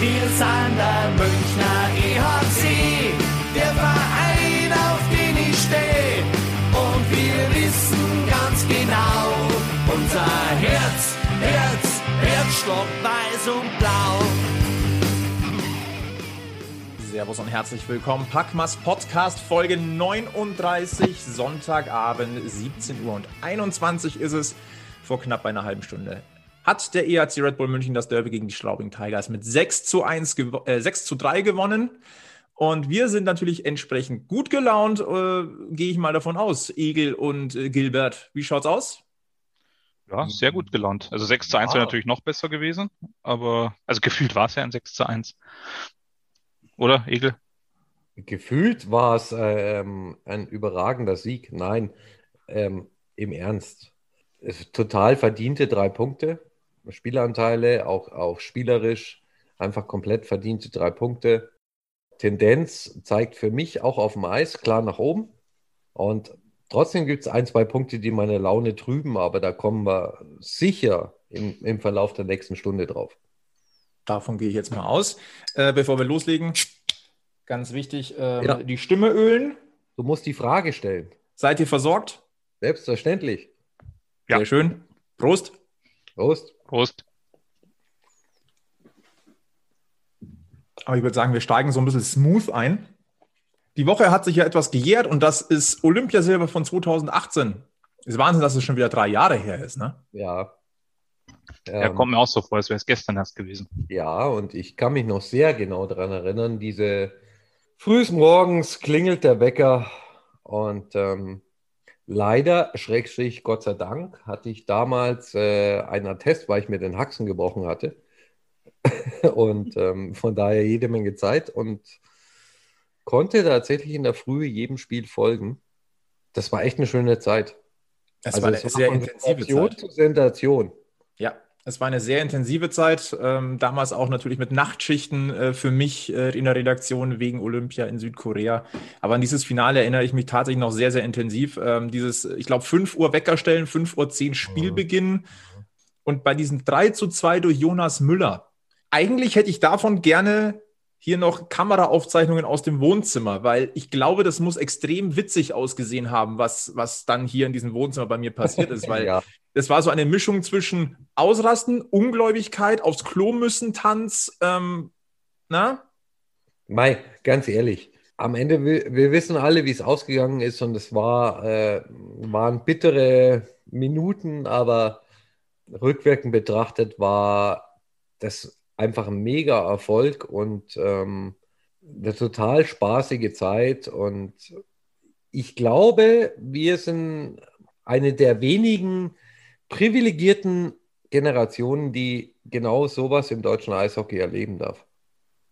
Wir sind der Münchner EHC, der Verein, auf den ich stehe. Und wir wissen ganz genau, unser Herz, Herz, Herzstock weiß und blau. Servus und herzlich willkommen. Packmas Podcast Folge 39, Sonntagabend, 17 Uhr und 21 ist es. Vor knapp einer halben Stunde hat der EAC Red Bull München das Derby gegen die Straubing Tigers mit 6 zu, 1 äh, 6 zu 3 gewonnen. Und wir sind natürlich entsprechend gut gelaunt, äh, gehe ich mal davon aus. Egel und äh, Gilbert, wie schaut's aus? Ja, sehr gut gelaunt. Also 6 zu 1 wäre natürlich noch besser gewesen, aber also gefühlt war es ja ein 6 zu 1. Oder, Egel? Gefühlt war es ähm, ein überragender Sieg. Nein, ähm, im Ernst. Es, total verdiente drei Punkte. Spielanteile, auch, auch spielerisch, einfach komplett verdiente drei Punkte. Tendenz zeigt für mich auch auf dem Eis klar nach oben. Und trotzdem gibt es ein, zwei Punkte, die meine Laune trüben, aber da kommen wir sicher im, im Verlauf der nächsten Stunde drauf. Davon gehe ich jetzt mal aus. Äh, bevor wir loslegen, ganz wichtig, äh, ja. die Stimme ölen. Du musst die Frage stellen. Seid ihr versorgt? Selbstverständlich. Ja. Sehr schön. Prost. Prost. Prost. Aber ich würde sagen, wir steigen so ein bisschen smooth ein. Die Woche hat sich ja etwas gejährt und das ist Olympiasilber von 2018. Ist Wahnsinn, dass es schon wieder drei Jahre her ist, ne? Ja. Ja, ähm, kommt mir auch so vor, als wäre es gestern erst gewesen. Ja, und ich kann mich noch sehr genau daran erinnern, diese frühes Morgens klingelt der Wecker und ähm, Leider, Schrägstrich, Gott sei Dank, hatte ich damals äh, einen Attest, weil ich mir den Haxen gebrochen hatte. und ähm, von daher jede Menge Zeit und konnte tatsächlich in der Früh jedem Spiel folgen. Das war echt eine schöne Zeit. Es also war eine sehr intensive Zeit. Zu Sensation. Ja, es war eine sehr intensive Zeit, ähm, damals auch natürlich mit Nachtschichten äh, für mich äh, in der Redaktion wegen Olympia in Südkorea. Aber an dieses Finale erinnere ich mich tatsächlich noch sehr, sehr intensiv. Ähm, dieses, ich glaube, 5 Uhr Weckerstellen, 5 Uhr 10 Spielbeginn mhm. und bei diesem 3 zu 2 durch Jonas Müller. Eigentlich hätte ich davon gerne hier noch Kameraaufzeichnungen aus dem Wohnzimmer, weil ich glaube, das muss extrem witzig ausgesehen haben, was, was dann hier in diesem Wohnzimmer bei mir passiert ist, weil ja. das war so eine Mischung zwischen Ausrasten, Ungläubigkeit, aufs Klo müssen, Tanz, ähm, na? Mai, ganz ehrlich, am Ende, wir, wir wissen alle, wie es ausgegangen ist und es war, äh, waren bittere Minuten, aber rückwirkend betrachtet war das einfach ein mega Erfolg und ähm, eine total spaßige Zeit. Und ich glaube, wir sind eine der wenigen privilegierten Generationen, die genau sowas im deutschen Eishockey erleben darf.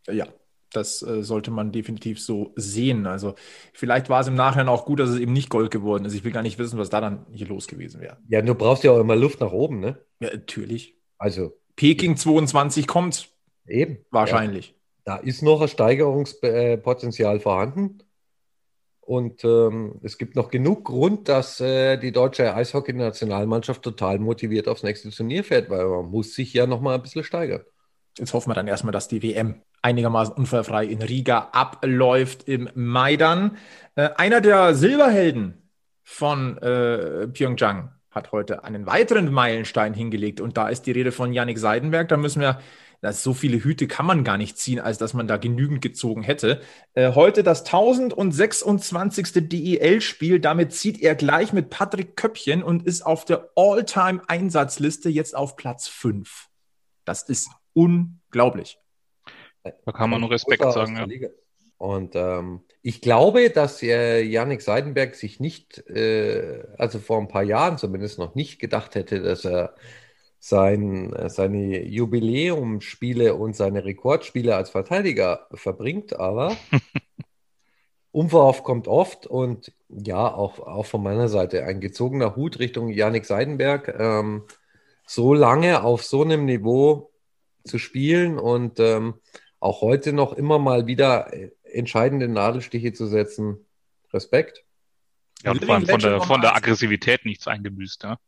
Ja, das äh, sollte man definitiv so sehen. Also vielleicht war es im Nachhinein auch gut, dass es eben nicht Gold geworden ist. Ich will gar nicht wissen, was da dann hier los gewesen wäre. Ja, du brauchst ja auch immer Luft nach oben, ne? Ja, natürlich. Also Peking 22 kommt. Eben. Wahrscheinlich. Ja. Da ist noch ein Steigerungspotenzial vorhanden. Und ähm, es gibt noch genug Grund, dass äh, die deutsche Eishockey-Nationalmannschaft total motiviert aufs nächste Turnier fährt, weil man muss sich ja noch mal ein bisschen steigern. Jetzt hoffen wir dann erstmal, dass die WM einigermaßen unfallfrei in Riga abläuft im Mai dann. Äh, einer der Silberhelden von äh, Pyeongchang hat heute einen weiteren Meilenstein hingelegt und da ist die Rede von Yannick Seidenberg. Da müssen wir das, so viele Hüte kann man gar nicht ziehen, als dass man da genügend gezogen hätte. Äh, heute das 1026. DEL-Spiel. Damit zieht er gleich mit Patrick Köppchen und ist auf der All-Time-Einsatzliste jetzt auf Platz 5. Das ist unglaublich. Da kann man nur Respekt sagen. Ja. Und ähm, ich glaube, dass äh, Yannick Seidenberg sich nicht, äh, also vor ein paar Jahren zumindest noch nicht gedacht hätte, dass er sein, seine Jubiläumsspiele und seine Rekordspiele als Verteidiger verbringt, aber Unverhofft kommt oft und ja, auch, auch von meiner Seite ein gezogener Hut Richtung Janik Seidenberg. Ähm, so lange auf so einem Niveau zu spielen und ähm, auch heute noch immer mal wieder entscheidende Nadelstiche zu setzen. Respekt. Ja, und vor allem von der, von der Aggressivität nichts eingebüßt. Ja?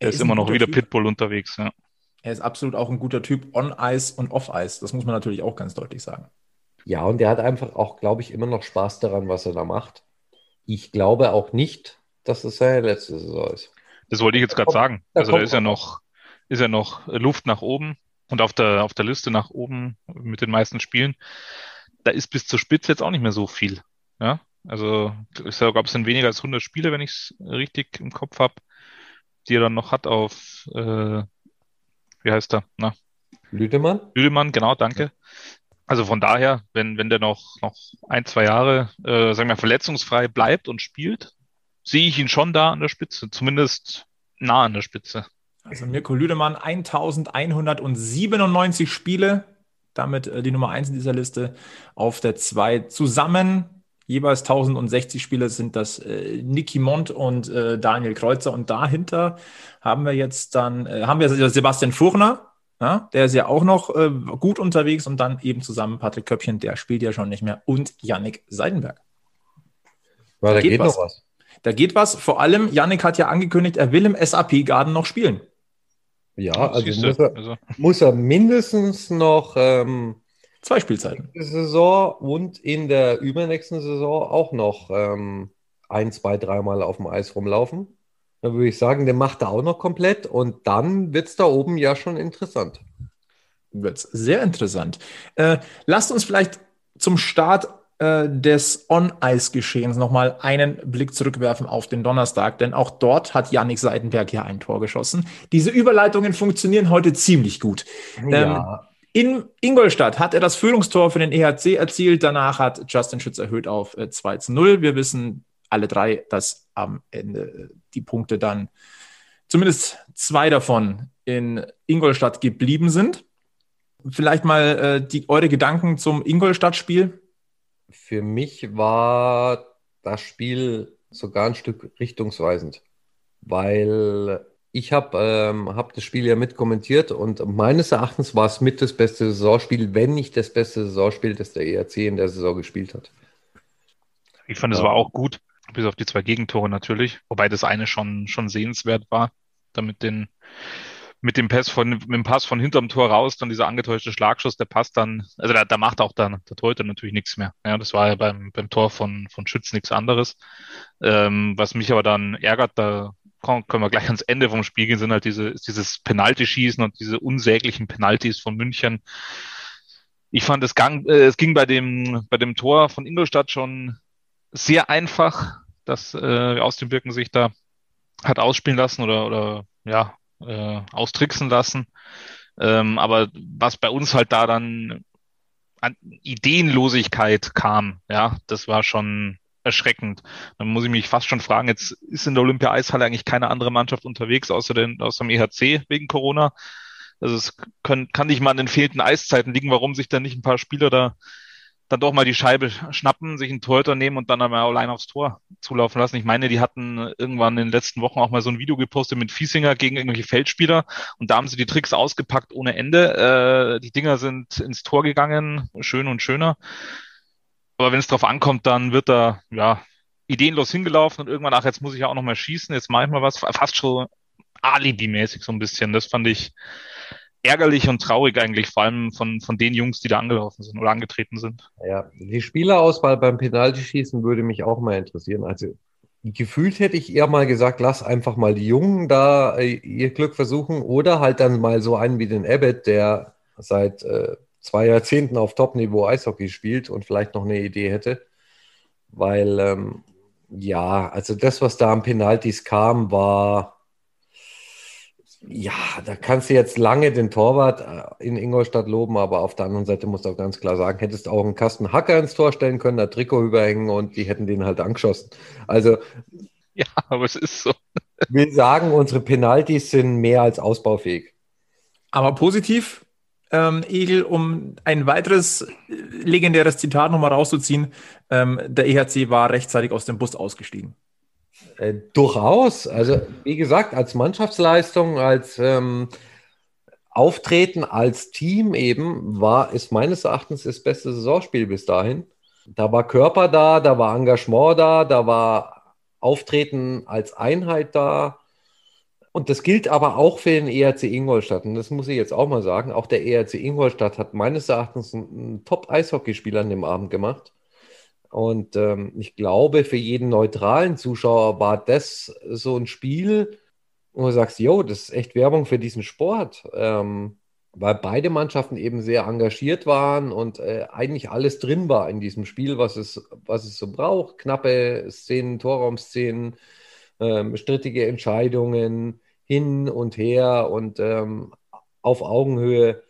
Er ist, ist immer noch wieder Pitbull unterwegs, ja. Er ist absolut auch ein guter Typ on Ice und off Ice. Das muss man natürlich auch ganz deutlich sagen. Ja, und er hat einfach auch, glaube ich, immer noch Spaß daran, was er da macht. Ich glaube auch nicht, dass es seine letzte Saison ist. Das wollte ich jetzt gerade sagen. Also da ist ja noch, ist ja noch Luft nach oben und auf der, auf der Liste nach oben mit den meisten Spielen. Da ist bis zur Spitze jetzt auch nicht mehr so viel. Ja, also ich glaube, es sind weniger als 100 Spiele, wenn ich es richtig im Kopf habe, die er dann noch hat auf, äh, wie heißt er? Na? Lüdemann? Lüdemann, genau, danke. Also von daher, wenn, wenn der noch, noch ein, zwei Jahre, äh, sagen wir, verletzungsfrei bleibt und spielt, sehe ich ihn schon da an der Spitze, zumindest nah an der Spitze. Also Mirko Lüdemann, 1197 Spiele, damit äh, die Nummer 1 in dieser Liste auf der 2 zusammen. Jeweils 1060 Spiele sind das äh, Niki Mont und äh, Daniel Kreuzer. Und dahinter haben wir jetzt dann, äh, haben wir Sebastian Furner, ja, der ist ja auch noch äh, gut unterwegs und dann eben zusammen Patrick Köppchen, der spielt ja schon nicht mehr, und Yannick Seidenberg. Ja, da, da geht, geht was. was. Da geht was. Vor allem, Yannick hat ja angekündigt, er will im SAP-Garden noch spielen. Ja, also muss er, also muss er, mindestens noch ähm, zwei Spielzeiten. Saison und in der übernächsten Saison auch noch ähm, ein, zwei, dreimal auf dem Eis rumlaufen. Dann würde ich sagen, der macht er auch noch komplett und dann wird es da oben ja schon interessant. Wird es sehr interessant. Äh, lasst uns vielleicht zum Start äh, des On-Ice-Geschehens nochmal einen Blick zurückwerfen auf den Donnerstag, denn auch dort hat Yannick Seidenberg ja ein Tor geschossen. Diese Überleitungen funktionieren heute ziemlich gut. Ja. Ähm, in Ingolstadt hat er das Führungstor für den EHC erzielt. Danach hat Justin Schütz erhöht auf äh, 2 zu 0. Wir wissen alle drei, dass am Ende die Punkte dann zumindest zwei davon in Ingolstadt geblieben sind. Vielleicht mal äh, die, eure Gedanken zum Ingolstadt-Spiel. Für mich war das Spiel sogar ein Stück richtungsweisend, weil ich habe ähm, hab das Spiel ja mitkommentiert und meines Erachtens war es mit das beste Saisonspiel, wenn nicht das beste Saisonspiel, das der ERC in der Saison gespielt hat. Ich fand, es ja. war auch gut bis auf die zwei Gegentore natürlich, wobei das eine schon, schon sehenswert war, damit den, mit dem Pass von, mit dem Pass von hinterm Tor raus, dann dieser angetäuschte Schlagschuss, der passt dann, also da, da macht auch dann der Torhüter natürlich nichts mehr. Ja, das war ja beim, beim Tor von, von Schütz nichts anderes. Ähm, was mich aber dann ärgert, da können wir gleich ans Ende vom Spiel gehen, sind halt diese, dieses Penalty-Schießen und diese unsäglichen Penalties von München. Ich fand, es, gang, äh, es ging bei dem, bei dem Tor von Ingolstadt schon sehr einfach, dass äh, aus dem Birken sich da hat ausspielen lassen oder, oder ja, äh, austricksen lassen. Ähm, aber was bei uns halt da dann an Ideenlosigkeit kam, ja, das war schon erschreckend. Dann muss ich mich fast schon fragen, jetzt ist in der Olympia-Eishalle eigentlich keine andere Mannschaft unterwegs, außer, den, außer dem EHC wegen Corona. Also es können, kann nicht mal an den fehlenden Eiszeiten liegen, warum sich da nicht ein paar Spieler da dann doch mal die Scheibe schnappen, sich einen Torhüter nehmen und dann einmal allein aufs Tor zulaufen lassen. Ich meine, die hatten irgendwann in den letzten Wochen auch mal so ein Video gepostet mit Fiesinger gegen irgendwelche Feldspieler und da haben sie die Tricks ausgepackt ohne Ende. Äh, die Dinger sind ins Tor gegangen, schön und schöner. Aber wenn es drauf ankommt, dann wird da, ja, ideenlos hingelaufen und irgendwann, ach, jetzt muss ich ja auch noch mal schießen, jetzt mache ich mal was, fast schon Alibi-mäßig so ein bisschen. Das fand ich, ärgerlich und traurig eigentlich, vor allem von, von den Jungs, die da angelaufen sind oder angetreten sind. Ja, die Spielerauswahl beim Penaltyschießen würde mich auch mal interessieren. Also gefühlt hätte ich eher mal gesagt, lass einfach mal die Jungen da äh, ihr Glück versuchen oder halt dann mal so einen wie den Abbott, der seit äh, zwei Jahrzehnten auf Top-Niveau Eishockey spielt und vielleicht noch eine Idee hätte. Weil, ähm, ja, also das, was da an Penalties kam, war ja, da kannst du jetzt lange den Torwart äh, in Ingolstadt loben, aber auf der anderen Seite musst du auch ganz klar sagen, hättest du auch einen Kasten Hacker ins Tor stellen können, da Trikot überhängen und die hätten den halt angeschossen. Also. Ja, aber es ist so. Wir sagen, unsere Penalties sind mehr als ausbaufähig. Aber positiv, ähm, Egel, um ein weiteres legendäres Zitat nochmal rauszuziehen, ähm, der EHC war rechtzeitig aus dem Bus ausgestiegen. Äh, durchaus. Also, wie gesagt, als Mannschaftsleistung, als ähm, Auftreten als Team eben war, ist meines Erachtens das beste Saisonspiel bis dahin. Da war Körper da, da war Engagement da, da war Auftreten als Einheit da. Und das gilt aber auch für den ERC Ingolstadt. Und das muss ich jetzt auch mal sagen. Auch der ERC Ingolstadt hat meines Erachtens einen, Top-Eishockeyspieler an dem Abend gemacht. Und ähm, ich glaube, für jeden neutralen Zuschauer war das so ein Spiel, wo du sagst, jo, das ist echt Werbung für diesen Sport. Ähm, weil beide Mannschaften eben sehr engagiert waren und äh, eigentlich alles drin war in diesem Spiel, was es, was es so braucht. Knappe Szenen, Torraumszenen, ähm, strittige Entscheidungen hin und her und ähm, auf Augenhöhe.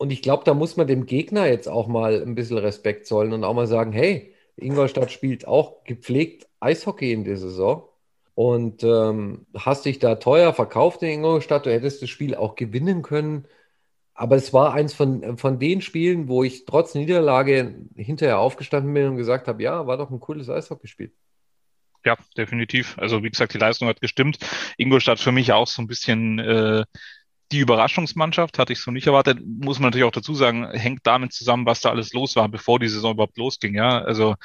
Und ich glaube, da muss man dem Gegner jetzt auch mal ein bisschen Respekt zollen und auch mal sagen, hey, Ingolstadt spielt auch gepflegt Eishockey in der Saison und ähm, hast dich da teuer verkauft in Ingolstadt. Du hättest das Spiel auch gewinnen können. Aber es war eins von, von den Spielen, wo ich trotz Niederlage hinterher aufgestanden bin und gesagt habe, ja, war doch ein cooles Eishockeyspiel. Ja, definitiv. Also wie gesagt, die Leistung hat gestimmt. Ingolstadt für mich auch so ein bisschen äh, die Überraschungsmannschaft, hatte ich so nicht erwartet. Muss man natürlich auch dazu sagen, hängt damit zusammen, was da alles los war, bevor die Saison überhaupt losging. Ja, also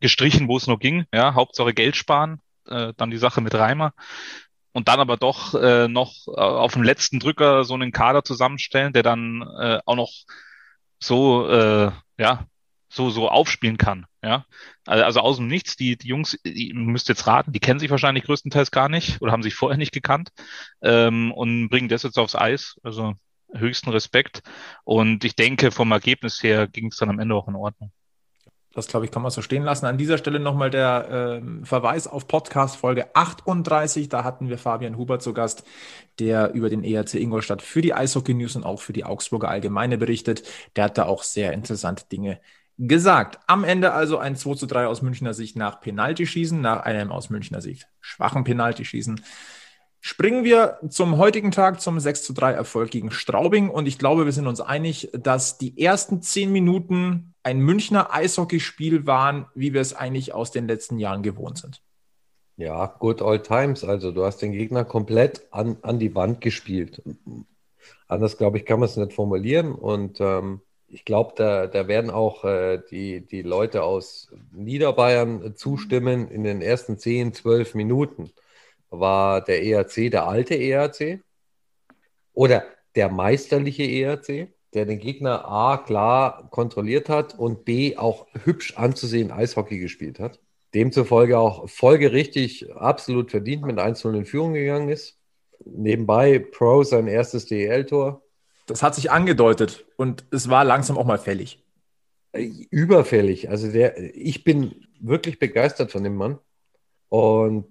gestrichen, wo es nur ging. Ja, Hauptsache Geld sparen. Äh, dann die Sache mit Reimer und dann aber doch äh, noch äh, auf dem letzten Drücker so einen Kader zusammenstellen, der dann äh, auch noch so äh, ja so, so aufspielen kann. Ja, also aus dem Nichts, die, die Jungs, ihr müsst jetzt raten, die kennen sich wahrscheinlich größtenteils gar nicht oder haben sich vorher nicht gekannt ähm, und bringen das jetzt aufs Eis. Also höchsten Respekt. Und ich denke, vom Ergebnis her ging es dann am Ende auch in Ordnung. Das, glaube ich, kann man so stehen lassen. An dieser Stelle nochmal der äh, Verweis auf Podcast Folge 38. Da hatten wir Fabian Huber zu Gast, der über den ERC Ingolstadt für die Eishockey News und auch für die Augsburger Allgemeine berichtet. Der hat da auch sehr interessante Dinge gesagt. Am Ende also ein 2 zu 3 aus Münchner Sicht nach Penaltyschießen, nach einem aus Münchner Sicht schwachen Penaltyschießen. Springen wir zum heutigen Tag zum 6 zu 3 Erfolg gegen Straubing und ich glaube, wir sind uns einig, dass die ersten zehn Minuten ein Münchner Eishockeyspiel waren, wie wir es eigentlich aus den letzten Jahren gewohnt sind. Ja, good old times. Also du hast den Gegner komplett an, an die Wand gespielt. Anders, glaube ich, kann man es nicht formulieren. Und ähm, ich glaube, da, da werden auch äh, die, die Leute aus Niederbayern zustimmen. In den ersten 10, 12 Minuten war der ERC der alte ERC oder der meisterliche ERC, der den Gegner A klar kontrolliert hat und B auch hübsch anzusehen Eishockey gespielt hat. Demzufolge auch folgerichtig absolut verdient mit 1-0 in Führung gegangen ist. Nebenbei Pro sein erstes DEL-Tor das hat sich angedeutet und es war langsam auch mal fällig. Überfällig. Also der, ich bin wirklich begeistert von dem Mann. Und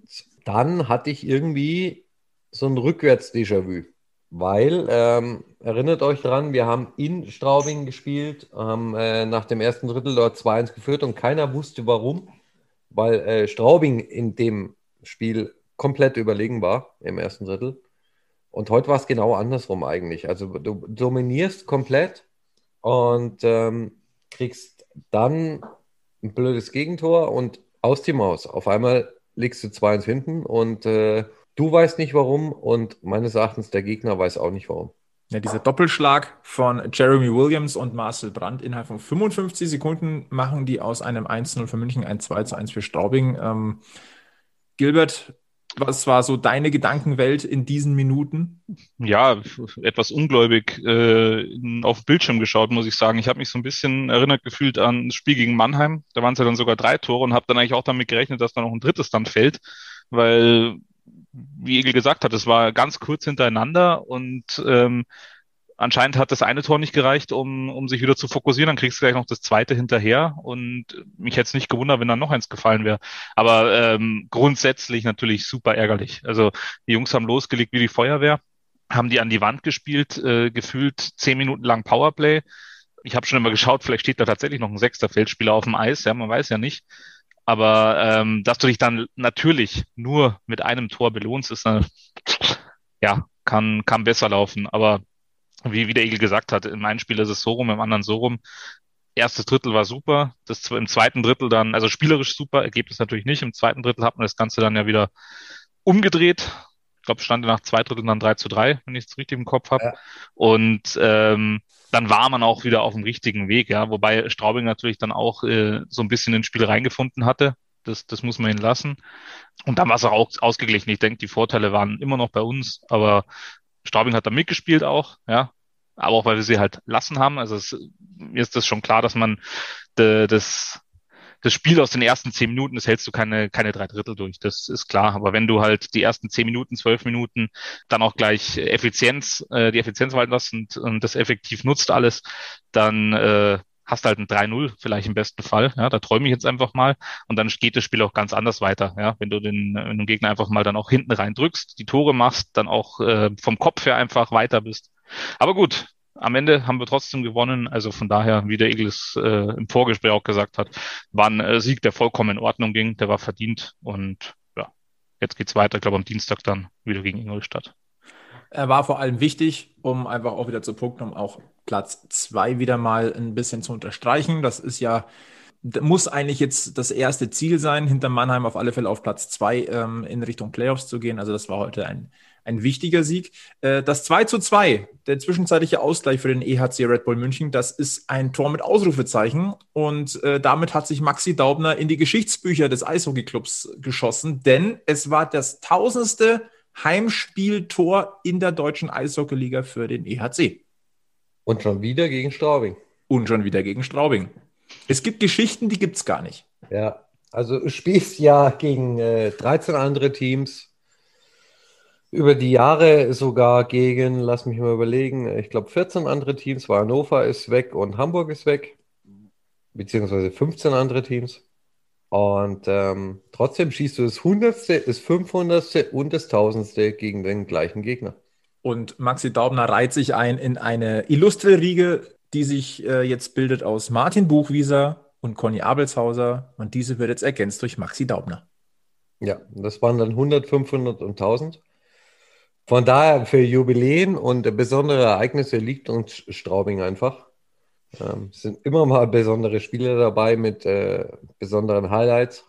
dann hatte ich irgendwie so ein Rückwärts-Déjà-vu. Weil, ähm, erinnert euch dran, wir haben in Straubing gespielt, haben äh, nach dem ersten Drittel dort 2-1 geführt und keiner wusste warum, weil äh, Straubing in dem Spiel komplett überlegen war im ersten Drittel. Und heute war es genau andersrum eigentlich. Also du dominierst komplett und ähm, kriegst dann ein blödes Gegentor und aus die Maus. Auf einmal liegst du 2-1 hinten und äh, du weißt nicht warum und meines Erachtens der Gegner weiß auch nicht warum. Ja, dieser Doppelschlag von Jeremy Williams und Marcel Brandt innerhalb von 55 Sekunden machen die aus einem 1-0 für München ein 2-1 für Straubing. Ähm, Gilbert, was war so deine Gedankenwelt in diesen Minuten? Ja, etwas ungläubig äh, auf Bildschirm geschaut, muss ich sagen. Ich habe mich so ein bisschen erinnert gefühlt an das Spiel gegen Mannheim. Da waren es ja dann sogar drei Tore und habe dann eigentlich auch damit gerechnet, dass da noch ein drittes dann fällt, weil, wie Egel gesagt hat, es war ganz kurz hintereinander und ähm, anscheinend hat das eine Tor nicht gereicht, um, um sich wieder zu fokussieren. Dann kriegst du gleich noch das zweite hinterher. Und mich hätte es nicht gewundert, wenn dann noch eins gefallen wäre. Aber ähm, grundsätzlich natürlich super ärgerlich. Also die Jungs haben losgelegt wie die Feuerwehr, haben die an die Wand gespielt, äh, gefühlt zehn Minuten lang Powerplay. Ich habe schon immer geschaut, vielleicht steht da tatsächlich noch ein sechster Feldspieler auf dem Eis. Ja, man weiß ja nicht. Aber ähm, dass du dich dann natürlich nur mit einem Tor belohnst, ist eine, ja, kann, kann besser laufen. Aber wie, wie der Egel gesagt hat, in meinem Spiel ist es so rum, im anderen so rum. Erstes Drittel war super, das im zweiten Drittel dann, also spielerisch super, Ergebnis natürlich nicht. Im zweiten Drittel hat man das Ganze dann ja wieder umgedreht. Ich glaube, stand nach zwei Dritteln dann 3 zu 3, wenn ich es richtig im Kopf habe. Ja. Und ähm, dann war man auch wieder auf dem richtigen Weg, ja, wobei Straubing natürlich dann auch äh, so ein bisschen ins Spiel reingefunden hatte. Das, das muss man ihn lassen. Und dann war es auch ausgeglichen. Ich denke, die Vorteile waren immer noch bei uns, aber Straubing hat da mitgespielt auch, ja. Aber auch weil wir sie halt lassen haben. Also es, mir ist das schon klar, dass man de, das, das Spiel aus den ersten zehn Minuten, das hältst du keine, keine drei Drittel durch. Das ist klar. Aber wenn du halt die ersten zehn Minuten, zwölf Minuten dann auch gleich Effizienz, äh, die Effizienz walten lässt und, und das effektiv nutzt alles, dann äh, hast halt ein 3-0 vielleicht im besten Fall. Ja, da träume ich jetzt einfach mal. Und dann geht das Spiel auch ganz anders weiter. Ja, wenn du den, wenn du den Gegner einfach mal dann auch hinten rein drückst, die Tore machst, dann auch äh, vom Kopf her einfach weiter bist. Aber gut, am Ende haben wir trotzdem gewonnen. Also von daher, wie der Egel es äh, im Vorgespräch auch gesagt hat, war ein äh, Sieg, der vollkommen in Ordnung ging, der war verdient. Und ja, jetzt geht's weiter, ich glaube am Dienstag dann wieder gegen Ingolstadt. Er war vor allem wichtig, um einfach auch wieder zu punkten, um auch Platz zwei wieder mal ein bisschen zu unterstreichen. Das ist ja, muss eigentlich jetzt das erste Ziel sein, hinter Mannheim auf alle Fälle auf Platz zwei ähm, in Richtung Playoffs zu gehen. Also das war heute ein, ein wichtiger Sieg. Äh, das 2 zu 2, der zwischenzeitliche Ausgleich für den EHC Red Bull München, das ist ein Tor mit Ausrufezeichen. Und äh, damit hat sich Maxi Daubner in die Geschichtsbücher des Eishockeyclubs geschossen, denn es war das tausendste Heimspieltor in der deutschen Eishockeyliga für den EHC. Und schon wieder gegen Straubing. Und schon wieder gegen Straubing. Es gibt Geschichten, die gibt es gar nicht. Ja, also du spielst ja gegen äh, 13 andere Teams. Über die Jahre sogar gegen, lass mich mal überlegen, ich glaube 14 andere Teams, weil Hannover ist weg und Hamburg ist weg. Beziehungsweise 15 andere Teams. Und ähm, trotzdem schießt du das Hundertste, das Fünfhundertste und das Tausendste gegen den gleichen Gegner. Und Maxi Daubner reiht sich ein in eine illustre Riege, die sich äh, jetzt bildet aus Martin Buchwieser und Conny Abelshauser. Und diese wird jetzt ergänzt durch Maxi Daubner. Ja, das waren dann 100, 500 und 1000. Von daher für Jubiläen und besondere Ereignisse liegt uns Straubing einfach. Ähm, es sind immer mal besondere Spiele dabei mit äh, besonderen Highlights.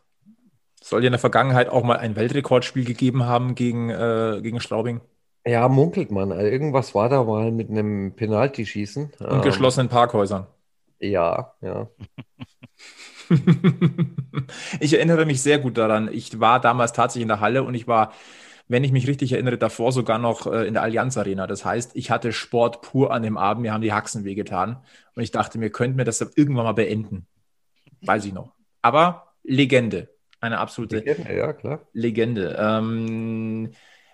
Soll ja in der Vergangenheit auch mal ein Weltrekordspiel gegeben haben gegen, äh, gegen Straubing? Ja, munkelt man. Also irgendwas war da mal mit einem Penalty-Schießen. Und ähm, geschlossenen Parkhäusern. Ja, ja. ich erinnere mich sehr gut daran. Ich war damals tatsächlich in der Halle und ich war, wenn ich mich richtig erinnere, davor sogar noch äh, in der Allianz Arena. Das heißt, ich hatte Sport pur an dem Abend. Mir haben die Haxen wehgetan. Und ich dachte, mir könnten wir das irgendwann mal beenden. Weiß ich noch. Aber Legende. Eine absolute Legende. Ja, klar. Legende. Ähm,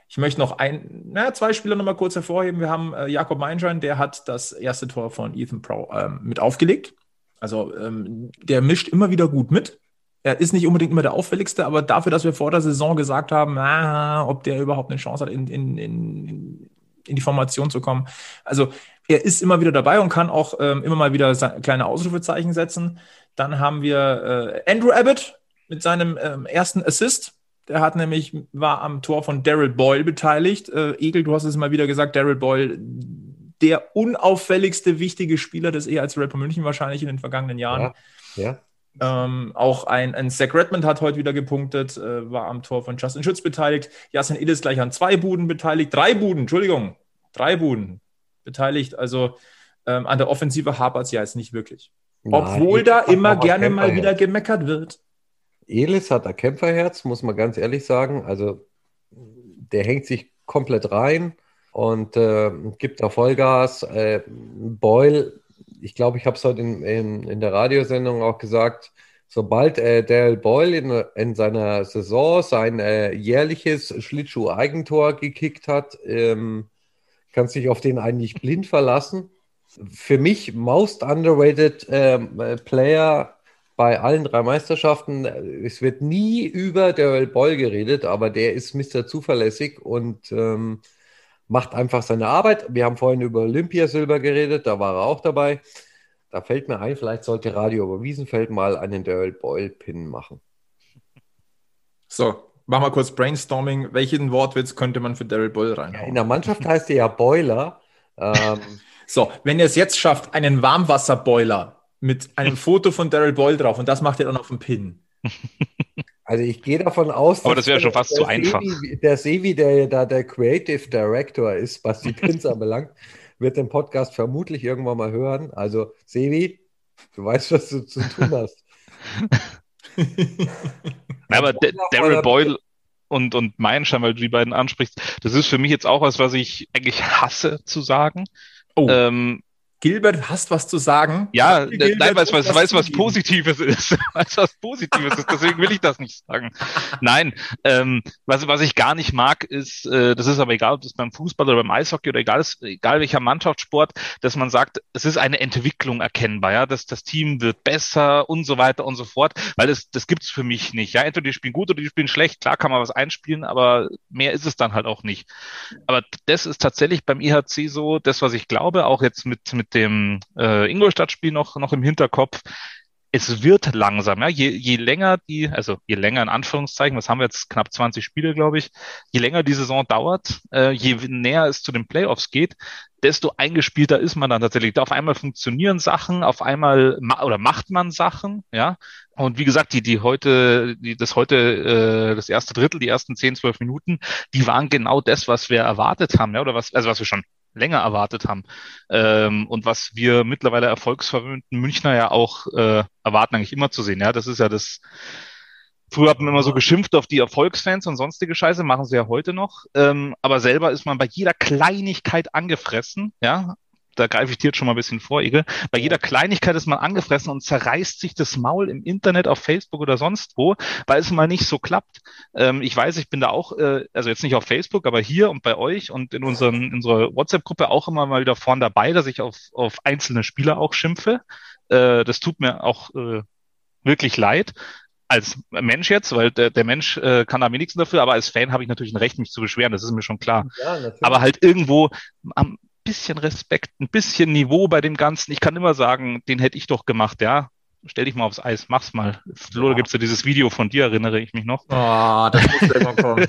ich möchte noch ein, na, zwei Spieler noch mal kurz hervorheben. Wir haben äh, Jakob Meinschein, der hat das erste Tor von Ethan Pro ähm, mit aufgelegt. Also ähm, der mischt immer wieder gut mit. Er ist nicht unbedingt immer der auffälligste, aber dafür, dass wir vor der Saison gesagt haben, ah, ob der überhaupt eine Chance hat, in, in, in, in die Formation zu kommen. Also er ist immer wieder dabei und kann auch ähm, immer mal wieder kleine Ausrufezeichen setzen. Dann haben wir äh, Andrew Abbott mit seinem ähm, ersten Assist der hat nämlich, war am Tor von Daryl Boyle beteiligt. Äh, Egel, du hast es mal wieder gesagt, Daryl Boyle, der unauffälligste wichtige Spieler des EHC Rapper München wahrscheinlich in den vergangenen Jahren. Ja. ja. Ähm, auch ein, ein Zach Redmond hat heute wieder gepunktet, äh, war am Tor von Justin Schütz beteiligt. Jasin Illes gleich an zwei Buden beteiligt, drei Buden, Entschuldigung, drei Buden beteiligt. Also ähm, an der Offensive hapert es ja jetzt nicht wirklich. Nein, Obwohl da immer gerne mal wieder gemeckert wird. Elis hat ein Kämpferherz, muss man ganz ehrlich sagen. Also der hängt sich komplett rein und äh, gibt da Vollgas. Äh, Boyle, ich glaube, ich habe es heute in, in, in, der Radiosendung auch gesagt, sobald äh, Daryl Boyle in, in, seiner Saison sein äh, jährliches Schlittschuh-Eigentor gekickt hat, ähm, kann sich auf den eigentlich blind verlassen. Für mich most underrated äh, Player bei allen drei Meisterschaften. Es wird nie über Daryl Boyle geredet, aber der ist Mr. Zuverlässig und ähm, macht einfach seine Arbeit. Wir haben vorhin über Olympiasilber geredet, da war er auch dabei. Da fällt mir ein, vielleicht sollte Radio über Wiesenfeld mal einen Daryl Boyle-Pin machen. So, machen wir kurz Brainstorming. Welchen Wortwitz könnte man für Daryl Boyle reinhauen? Ja, in der Mannschaft heißt er ja Boiler. Ähm, so, wenn ihr es jetzt schafft, einen Warmwasserboiler mit einem Foto von Daryl Boyle drauf und das macht ihr dann auf dem Pin. Also ich gehe davon aus, aber das wäre schon fast zu einfach. Sevi, der Sevi, der da der Creative Director ist, was die Pins anbelangt, wird den Podcast vermutlich irgendwann mal hören. Also Sevi, du weißt, was du zu tun hast. Na, aber Daryl Boyle und, und Meilenstein, weil du die beiden ansprichst, das ist für mich jetzt auch was, was ich eigentlich hasse zu sagen. Oh. Ähm, Gilbert, hast was zu sagen? Ja, Gilbert, nein, weil es was, weiß, was. Positives ist. Weiß, was Positives ist. Deswegen will ich das nicht sagen. Nein, ähm, was, was ich gar nicht mag, ist, äh, das ist aber egal, ob das beim Fußball oder beim Eishockey oder egal ist, egal welcher Mannschaftssport, dass man sagt, es ist eine Entwicklung erkennbar, ja, dass das Team wird besser und so weiter und so fort, weil das, das gibt's für mich nicht. Ja, entweder die spielen gut oder die spielen schlecht. Klar kann man was einspielen, aber mehr ist es dann halt auch nicht. Aber das ist tatsächlich beim IHC so, das, was ich glaube, auch jetzt mit, mit dem äh, Ingolstadt-Spiel noch, noch im Hinterkopf. Es wird langsam, ja. Je, je länger die, also je länger in Anführungszeichen, was haben wir jetzt, knapp 20 Spiele, glaube ich, je länger die Saison dauert, äh, je näher es zu den Playoffs geht, desto eingespielter ist man dann tatsächlich. Auf einmal funktionieren Sachen, auf einmal ma oder macht man Sachen, ja. Und wie gesagt, die, die heute, die, das heute, äh, das erste Drittel, die ersten 10, 12 Minuten, die waren genau das, was wir erwartet haben, ja, oder was, also was wir schon länger erwartet haben. Ähm, und was wir mittlerweile erfolgsverwöhnten Münchner ja auch äh, erwarten, eigentlich immer zu sehen. Ja, das ist ja das. Früher hat man immer so geschimpft auf die Erfolgsfans und sonstige Scheiße, machen sie ja heute noch. Ähm, aber selber ist man bei jeder Kleinigkeit angefressen, ja. Da greife ich dir jetzt schon mal ein bisschen vor, Igel. Bei jeder Kleinigkeit ist man angefressen und zerreißt sich das Maul im Internet, auf Facebook oder sonst wo, weil es mal nicht so klappt. Ähm, ich weiß, ich bin da auch, äh, also jetzt nicht auf Facebook, aber hier und bei euch und in, unseren, in unserer WhatsApp-Gruppe auch immer mal wieder vorn dabei, dass ich auf, auf einzelne Spieler auch schimpfe. Äh, das tut mir auch äh, wirklich leid als Mensch jetzt, weil der, der Mensch äh, kann am wenigsten dafür, aber als Fan habe ich natürlich ein Recht, mich zu beschweren, das ist mir schon klar. Ja. Aber halt irgendwo am bisschen Respekt, ein bisschen Niveau bei dem Ganzen. Ich kann immer sagen, den hätte ich doch gemacht, ja. Stell dich mal aufs Eis, mach's mal. Flo, da Ja. gibt's ja dieses Video von dir, erinnere ich mich noch. Oh, das muss immer kommen.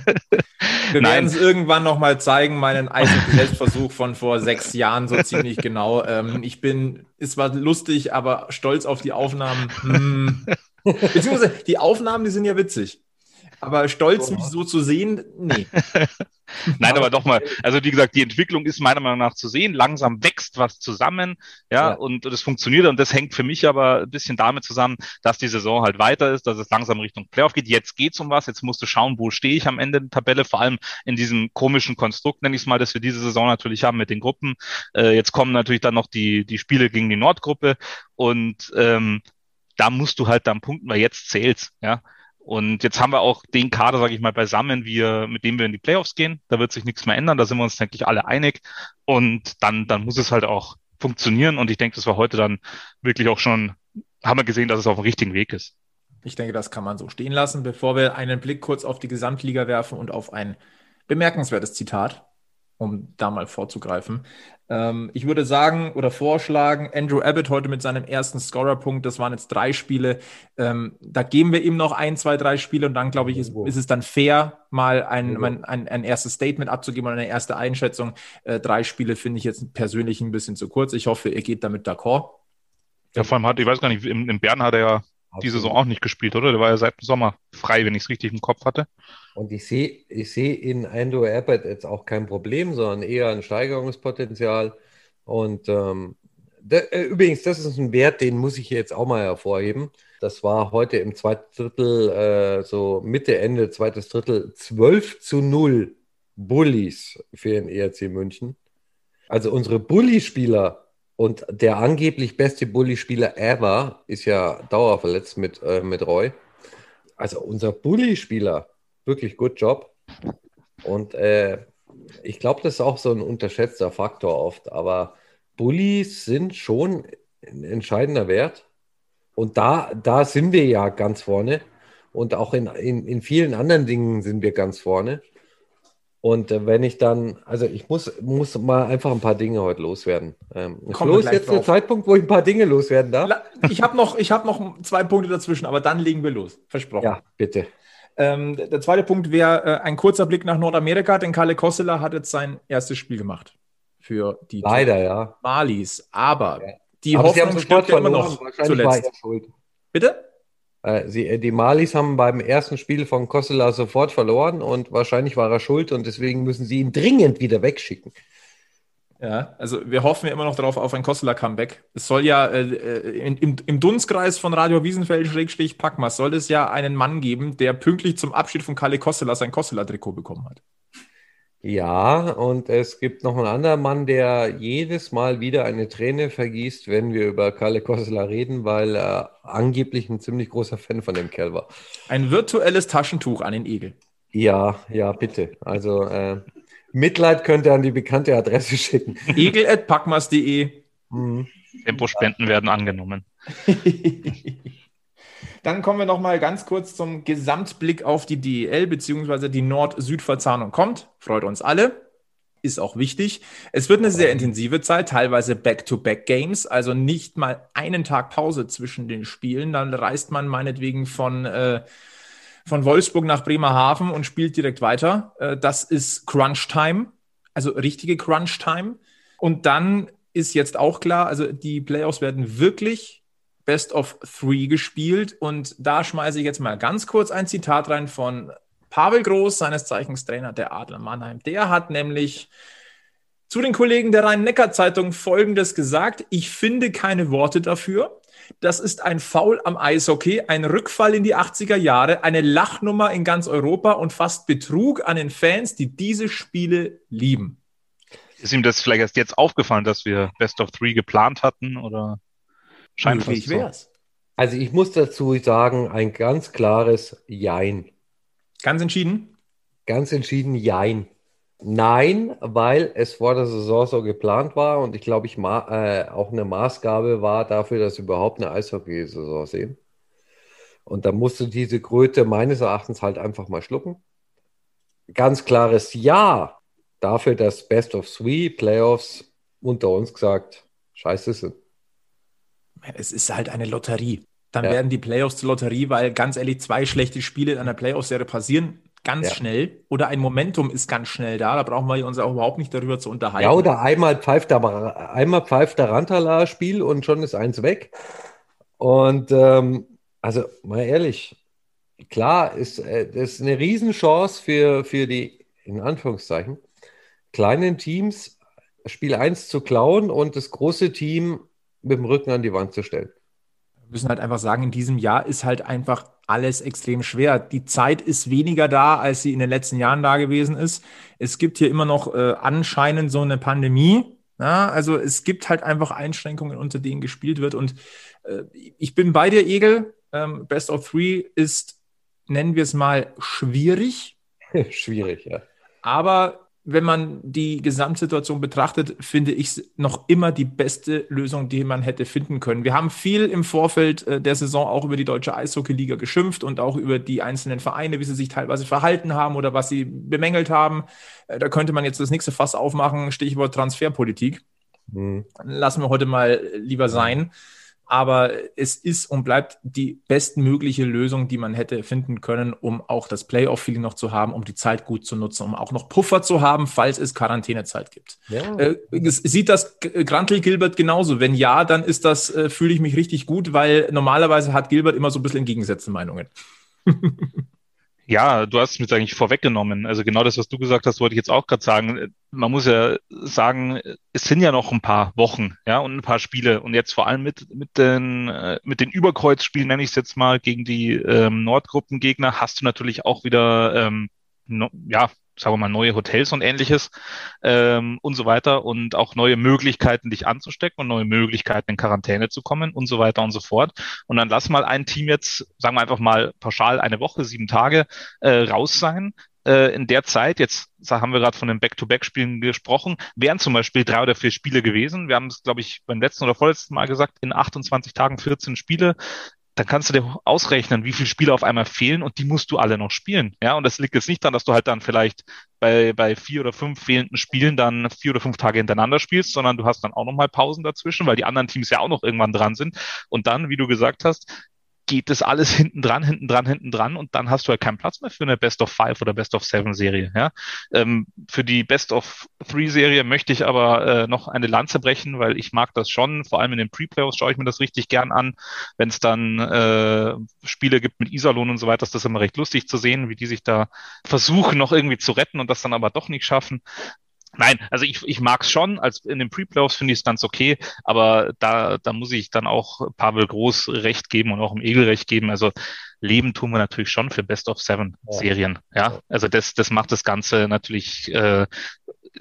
Wir werden es irgendwann noch mal zeigen, meinen Eishockey-Selbstversuch von vor sechs Jahren, so ziemlich genau. Ähm, ich bin, es war lustig, aber stolz auf die Aufnahmen. Hm. Beziehungsweise die Aufnahmen, die sind ja witzig. Aber stolz, mich so zu sehen, nee. Nein, aber doch mal, also wie gesagt, die Entwicklung ist meiner Meinung nach zu sehen. Langsam wächst was zusammen, ja, Ja. und das funktioniert. Und das hängt für mich aber ein bisschen damit zusammen, dass die Saison halt weiter ist, dass es langsam Richtung Playoff geht. Jetzt geht's um was. Jetzt musst du schauen, wo stehe ich am Ende der Tabelle, vor allem in diesem komischen Konstrukt, nenne ich es mal, das wir diese Saison natürlich haben mit den Gruppen. Äh, jetzt kommen natürlich dann noch die, die Spiele gegen die Nordgruppe und ähm, da musst du halt dann punkten, weil jetzt zählt's, ja. Und jetzt haben wir auch den Kader, sage ich mal, beisammen, wir, mit dem wir in die Playoffs gehen. Da wird sich nichts mehr ändern. Da sind wir uns, denke ich, alle einig. Und dann, dann muss es halt auch funktionieren. Und ich denke, das war heute dann wirklich auch schon, haben wir gesehen, dass es auf dem richtigen Weg ist. Ich denke, das kann man so stehen lassen, bevor wir einen Blick kurz auf die Gesamtliga werfen und auf ein bemerkenswertes Zitat, um da mal vorzugreifen. Ähm, ich würde sagen oder vorschlagen, Andrew Abbott heute mit seinem ersten Scorerpunkt, das waren jetzt drei Spiele. Ähm, da geben wir ihm noch ein, zwei, drei Spiele und dann, glaube ich, ist, ist es dann fair, mal ein, ein, ein, ein erstes Statement abzugeben oder eine erste Einschätzung. Äh, drei Spiele finde ich jetzt persönlich ein bisschen zu kurz. Ich hoffe, ihr geht damit d'accord. Ja, vor allem hat, ich weiß gar nicht, im, im Bern hat er ja die Saison auch nicht gespielt, oder? Der war ja seit dem Sommer frei, wenn ich es richtig im Kopf hatte. Und ich sehe ich sehe in Andrew Abbott jetzt auch kein Problem, sondern eher ein Steigerungspotenzial. Und ähm, da, äh, übrigens, das ist ein Wert, den muss ich jetzt auch mal hervorheben. Das war heute im zweiten Drittel, äh, so Mitte, Ende, zweites Drittel, 12 zu 0 Bullies für den ERC München. Also unsere Bully-Spieler und der angeblich beste Bully-Spieler ever ist ja dauerverletzt mit, äh, mit Roy. Also unser Bully-Spieler, wirklich gut Job. Und äh, ich glaube, das ist auch so ein unterschätzter Faktor oft. Aber Bullies sind schon ein entscheidender Wert. Und da, da sind wir ja ganz vorne. Und auch in, in, in vielen anderen Dingen sind wir ganz vorne. Und äh, wenn ich dann, also ich muss, muss mal einfach ein paar Dinge heute loswerden. Ähm, Flo ist gleich jetzt der drauf. Zeitpunkt, wo ich ein paar Dinge loswerden darf. Ich habe noch, ich hab noch zwei Punkte dazwischen, aber dann legen wir los. Versprochen. Ja, bitte. Ähm, der der zweite Punkt wäre äh, ein kurzer Blick nach Nordamerika, denn Kalle Kosseler hat jetzt sein erstes Spiel gemacht für die Leider, ja. Malis. Aber Ja. die Aber Hoffnung stirbt ja immer noch zuletzt. Bitte? Äh, Sie, äh, die Malis haben beim ersten Spiel von Kossela sofort verloren und wahrscheinlich war er schuld und deswegen müssen sie ihn dringend wieder wegschicken. Ja, also wir hoffen ja immer noch darauf auf ein Kosseler-Comeback. Es soll ja äh, äh im, im Dunstkreis von Radio Wiesenfeld-Packmas soll es ja einen Mann geben, der pünktlich zum Abschied von Kalle Kosseler sein Kosseler-Trikot bekommen hat. Ja, und es gibt noch einen anderen Mann, der jedes Mal wieder eine Träne vergießt, wenn wir über Kalle Kosseler reden, weil er angeblich ein ziemlich großer Fan von dem Kerl war. Ein virtuelles Taschentuch an den Egel. Ja, ja, bitte. Also äh, Mitleid könnt ihr an die bekannte Adresse schicken. Egel.packmas.de. Mhm. Tempospenden werden angenommen. Dann kommen wir noch mal ganz kurz zum Gesamtblick auf die DEL beziehungsweise die Nord-Süd-Verzahnung kommt. Freut uns alle. Ist auch wichtig. Es wird eine sehr intensive Zeit, teilweise Back-to-Back-Games, also nicht mal einen Tag Pause zwischen den Spielen. Dann reist man meinetwegen von äh, von Wolfsburg nach Bremerhaven und spielt direkt weiter. Äh, das ist Crunch Time, also richtige Crunch Time. Und dann ist jetzt auch klar, also die Playoffs werden wirklich Best of Three gespielt. Und da schmeiße ich jetzt mal ganz kurz ein Zitat rein von Pavel Groß, seines Zeichens Trainer der Adler Mannheim. Der hat nämlich zu den Kollegen der Rhein-Neckar-Zeitung Folgendes gesagt. Ich finde keine Worte dafür. Das ist ein Foul am Eishockey, ein Rückfall in die 80er Jahre, eine Lachnummer in ganz Europa und fast Betrug an den Fans, die diese Spiele lieben. Ist ihm das vielleicht erst jetzt aufgefallen, dass wir Best of Three geplant hatten oder scheint Möglich so? wär's. Also ich muss dazu sagen, ein ganz klares Jein. Ganz entschieden? Ganz entschieden Jein. Nein, weil es vor der Saison so geplant war und ich glaube, ich äh, auch eine Maßgabe war dafür, dass wir überhaupt eine Eishockey-Saison sehen. Und da musste diese Kröte meines Erachtens halt einfach mal schlucken. Ganz klares Ja dafür, dass Best of Three Playoffs unter uns gesagt scheiße sind. Es ist halt eine Lotterie. Dann ja. werden die Playoffs zur Lotterie, weil ganz ehrlich, zwei schlechte Spiele in einer Playoff-Serie passieren ganz ja. schnell oder ein Momentum ist ganz schnell da. Da brauchen wir uns auch überhaupt nicht darüber zu unterhalten. Ja, oder einmal pfeift der, einmal pfeift der Rantala Spiel und schon ist eins weg. Und ähm, also mal ehrlich, klar, ist äh, das ist eine Riesenchance für, für die, in Anführungszeichen, kleinen Teams Spiel 1 zu klauen und das große Team mit dem Rücken an die Wand zu stellen. Wir müssen halt einfach sagen, in diesem Jahr ist halt einfach alles extrem schwer. Die Zeit ist weniger da, als sie in den letzten Jahren da gewesen ist. Es gibt hier immer noch äh, anscheinend so eine Pandemie. Ja, also es gibt halt einfach Einschränkungen, unter denen gespielt wird. Und äh, ich bin bei dir, Egel. Ähm, Best of Three ist, nennen wir es mal, schwierig. schwierig, ja. Aber wenn man die Gesamtsituation betrachtet, finde ich noch immer die beste Lösung, die man hätte finden können. Wir haben viel im Vorfeld äh, der Saison auch über die deutsche Eishockeyliga geschimpft und auch über die einzelnen Vereine, wie sie sich teilweise verhalten haben oder was sie bemängelt haben. Äh, da könnte man jetzt das nächste Fass aufmachen, Stichwort Transferpolitik. Mhm. Lassen wir heute mal lieber sein aber es ist und bleibt die bestmögliche Lösung, die man hätte finden können, um auch das Playoff-Feeling noch zu haben, um die Zeit gut zu nutzen, um auch noch Puffer zu haben, falls es Quarantänezeit gibt. Ja. Äh, sieht das Grantel Gilbert genauso? Wenn ja, dann ist das, äh, fühle ich mich richtig gut, weil normalerweise hat Gilbert immer so ein bisschen entgegengesetzte Meinungen. Ja, du hast es mir eigentlich vorweggenommen. Also genau das, was du gesagt hast, wollte ich jetzt auch gerade sagen. Man muss ja sagen, es sind ja noch ein paar Wochen, ja, und ein paar Spiele. Und jetzt vor allem mit, mit den, äh, mit den Überkreuzspielen, nenne ich es jetzt mal, gegen die ähm, Nordgruppengegner, hast du natürlich auch wieder, ähm, no, ja, sagen wir mal, neue Hotels und ähnliches ähm, und so weiter und auch neue Möglichkeiten, dich anzustecken und neue Möglichkeiten, in Quarantäne zu kommen und so weiter und so fort. Und dann lass mal ein Team jetzt, sagen wir einfach mal pauschal eine Woche, sieben Tage äh, raus sein. Äh, in der Zeit, jetzt haben wir gerade von den Back-to-Back-Spielen gesprochen, wären zum Beispiel drei oder vier Spiele gewesen. Wir haben es, glaube ich, beim letzten oder vorletzten Mal gesagt, in 28 Tagen 14 Spiele dann kannst du dir ausrechnen, wie viele Spiele auf einmal fehlen und die musst du alle noch spielen. Ja, und das liegt jetzt nicht daran, dass du halt dann vielleicht bei, bei vier oder fünf fehlenden Spielen dann vier oder fünf Tage hintereinander spielst, sondern du hast dann auch nochmal Pausen dazwischen, weil die anderen Teams ja auch noch irgendwann dran sind. Und dann, wie du gesagt hast, geht das alles hinten dran, hinten dran, hinten dran und dann hast du halt keinen Platz mehr für eine Best of Five oder Best of Seven Serie. Ja? Ähm, für die Best of Three Serie möchte ich aber äh, noch eine Lanze brechen, weil ich mag das schon. Vor allem in den Pre-Playoffs schaue ich mir das richtig gern an. Wenn es dann äh, Spiele gibt mit Iserlohn und so weiter, ist das immer recht lustig zu sehen, wie die sich da versuchen, noch irgendwie zu retten und das dann aber doch nicht schaffen. Nein, also ich, ich mag es schon. Als in den Pre-Playoffs finde ich es ganz okay, aber da, da muss ich dann auch Pavel Groß recht geben und auch im Egel recht geben. Also leben tun wir natürlich schon für Best of Seven Serien. Ja, also das, das macht das Ganze natürlich äh,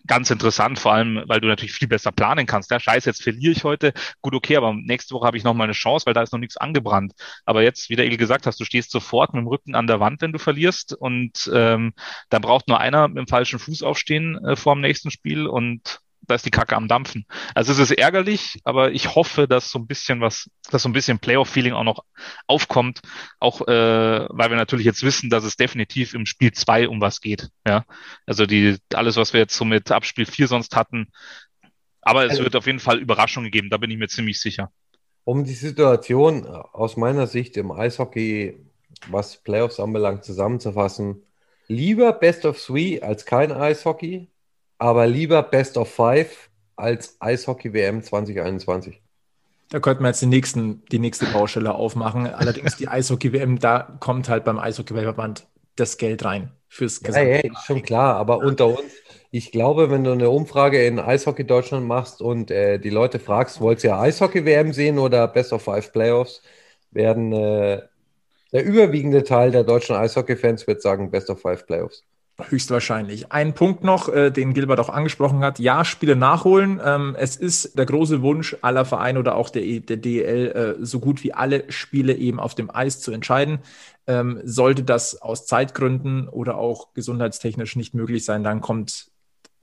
ganz interessant, vor allem, weil du natürlich viel besser planen kannst. Ja, scheiße, jetzt verliere ich heute. Gut, okay, aber nächste Woche habe ich noch mal eine Chance, weil da ist noch nichts angebrannt. Aber jetzt, wie der Egel gesagt hast, du stehst sofort mit dem Rücken an der Wand, wenn du verlierst. Und ähm, dann braucht nur einer mit dem falschen Fuß aufstehen äh, vor dem nächsten Spiel und da ist die Kacke am Dampfen. Also es ist ärgerlich, aber ich hoffe, dass so ein bisschen was, dass so ein bisschen Playoff-Feeling auch noch aufkommt, auch äh, weil wir natürlich jetzt wissen, dass es definitiv im Spiel zwei um was geht. Ja, also die alles, was wir jetzt so mit Abspiel vier sonst hatten, aber es also, wird auf jeden Fall Überraschungen geben, da bin ich mir ziemlich sicher. Um die Situation aus meiner Sicht im Eishockey, was Playoffs anbelangt, zusammenzufassen, lieber Best of Three als kein Eishockey aber lieber Best of Five als Eishockey-WM 2021. Da könnten wir jetzt die, nächsten, die nächste Baustelle aufmachen. Allerdings die Eishockey-WM, da kommt halt beim Eishockey-Weltverband das Geld rein fürs Gesamt. Ja, ja, ist schon klar, aber unter uns, ich glaube, wenn du eine Umfrage in Eishockey Deutschland machst und äh, die Leute fragst, wollt ihr Eishockey-WM sehen oder Best of Five Playoffs, werden äh, der überwiegende Teil der deutschen Eishockey-Fans wird sagen Best of Five Playoffs. Höchstwahrscheinlich. Ein Punkt noch, äh, den Gilbert auch angesprochen hat. Ja, Spiele nachholen. Ähm, es ist der große Wunsch aller Vereine oder auch der, der DL, äh, so gut wie alle Spiele eben auf dem Eis zu entscheiden. Ähm, sollte das aus Zeitgründen oder auch gesundheitstechnisch nicht möglich sein, dann kommt,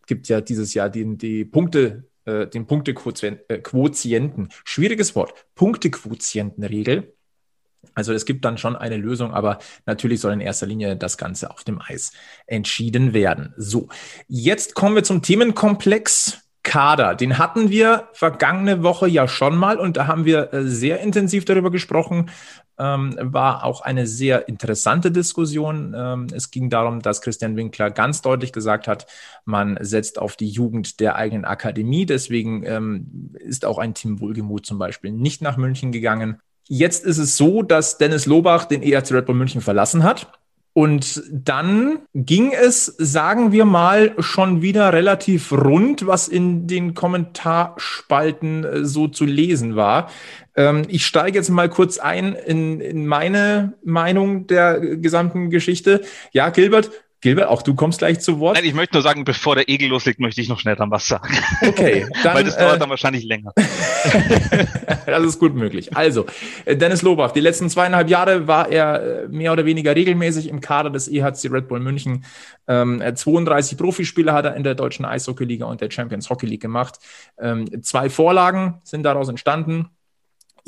gibt ja dieses Jahr den, die Punkte, äh, den Punktequotienten. Äh, Schwieriges Wort. Punktequotientenregel also es gibt dann schon eine Lösung, aber natürlich soll in erster Linie das Ganze auf dem Eis entschieden werden. So, jetzt kommen wir zum Themenkomplex Kader. Den hatten wir vergangene Woche ja schon mal und da haben wir äh, sehr intensiv darüber gesprochen. Ähm, war auch eine sehr interessante Diskussion. Ähm, es ging darum, dass Christian Winkler ganz deutlich gesagt hat, man setzt auf die Jugend der eigenen Akademie. Deswegen ähm, ist auch ein Team Wohlgemuth zum Beispiel nicht nach München gegangen. Jetzt ist es so, dass Dennis Lobach den ERC Red Bull München verlassen hat. Und dann ging es, sagen wir mal, schon wieder relativ rund, was in den Kommentarspalten äh, so zu lesen war. Ähm, ich steige jetzt mal kurz ein in, in meine Meinung der gesamten Geschichte. Ja, Gilbert, Gilbert, auch du kommst gleich zu Wort. Nein, ich möchte nur sagen, bevor der Egel loslegt, möchte ich noch schnell dann was sagen. Okay. Dann, Weil das dauert äh, dann wahrscheinlich länger. das ist gut möglich. Also, äh, Dennis Lobach, die letzten zweieinhalb Jahre war er äh, mehr oder weniger regelmäßig im Kader des EHC Red Bull München. Ähm, 32 Profispiele hat er in der deutschen Eishockey-Liga und der Champions Hockey League gemacht. Ähm, zwei Vorlagen sind daraus entstanden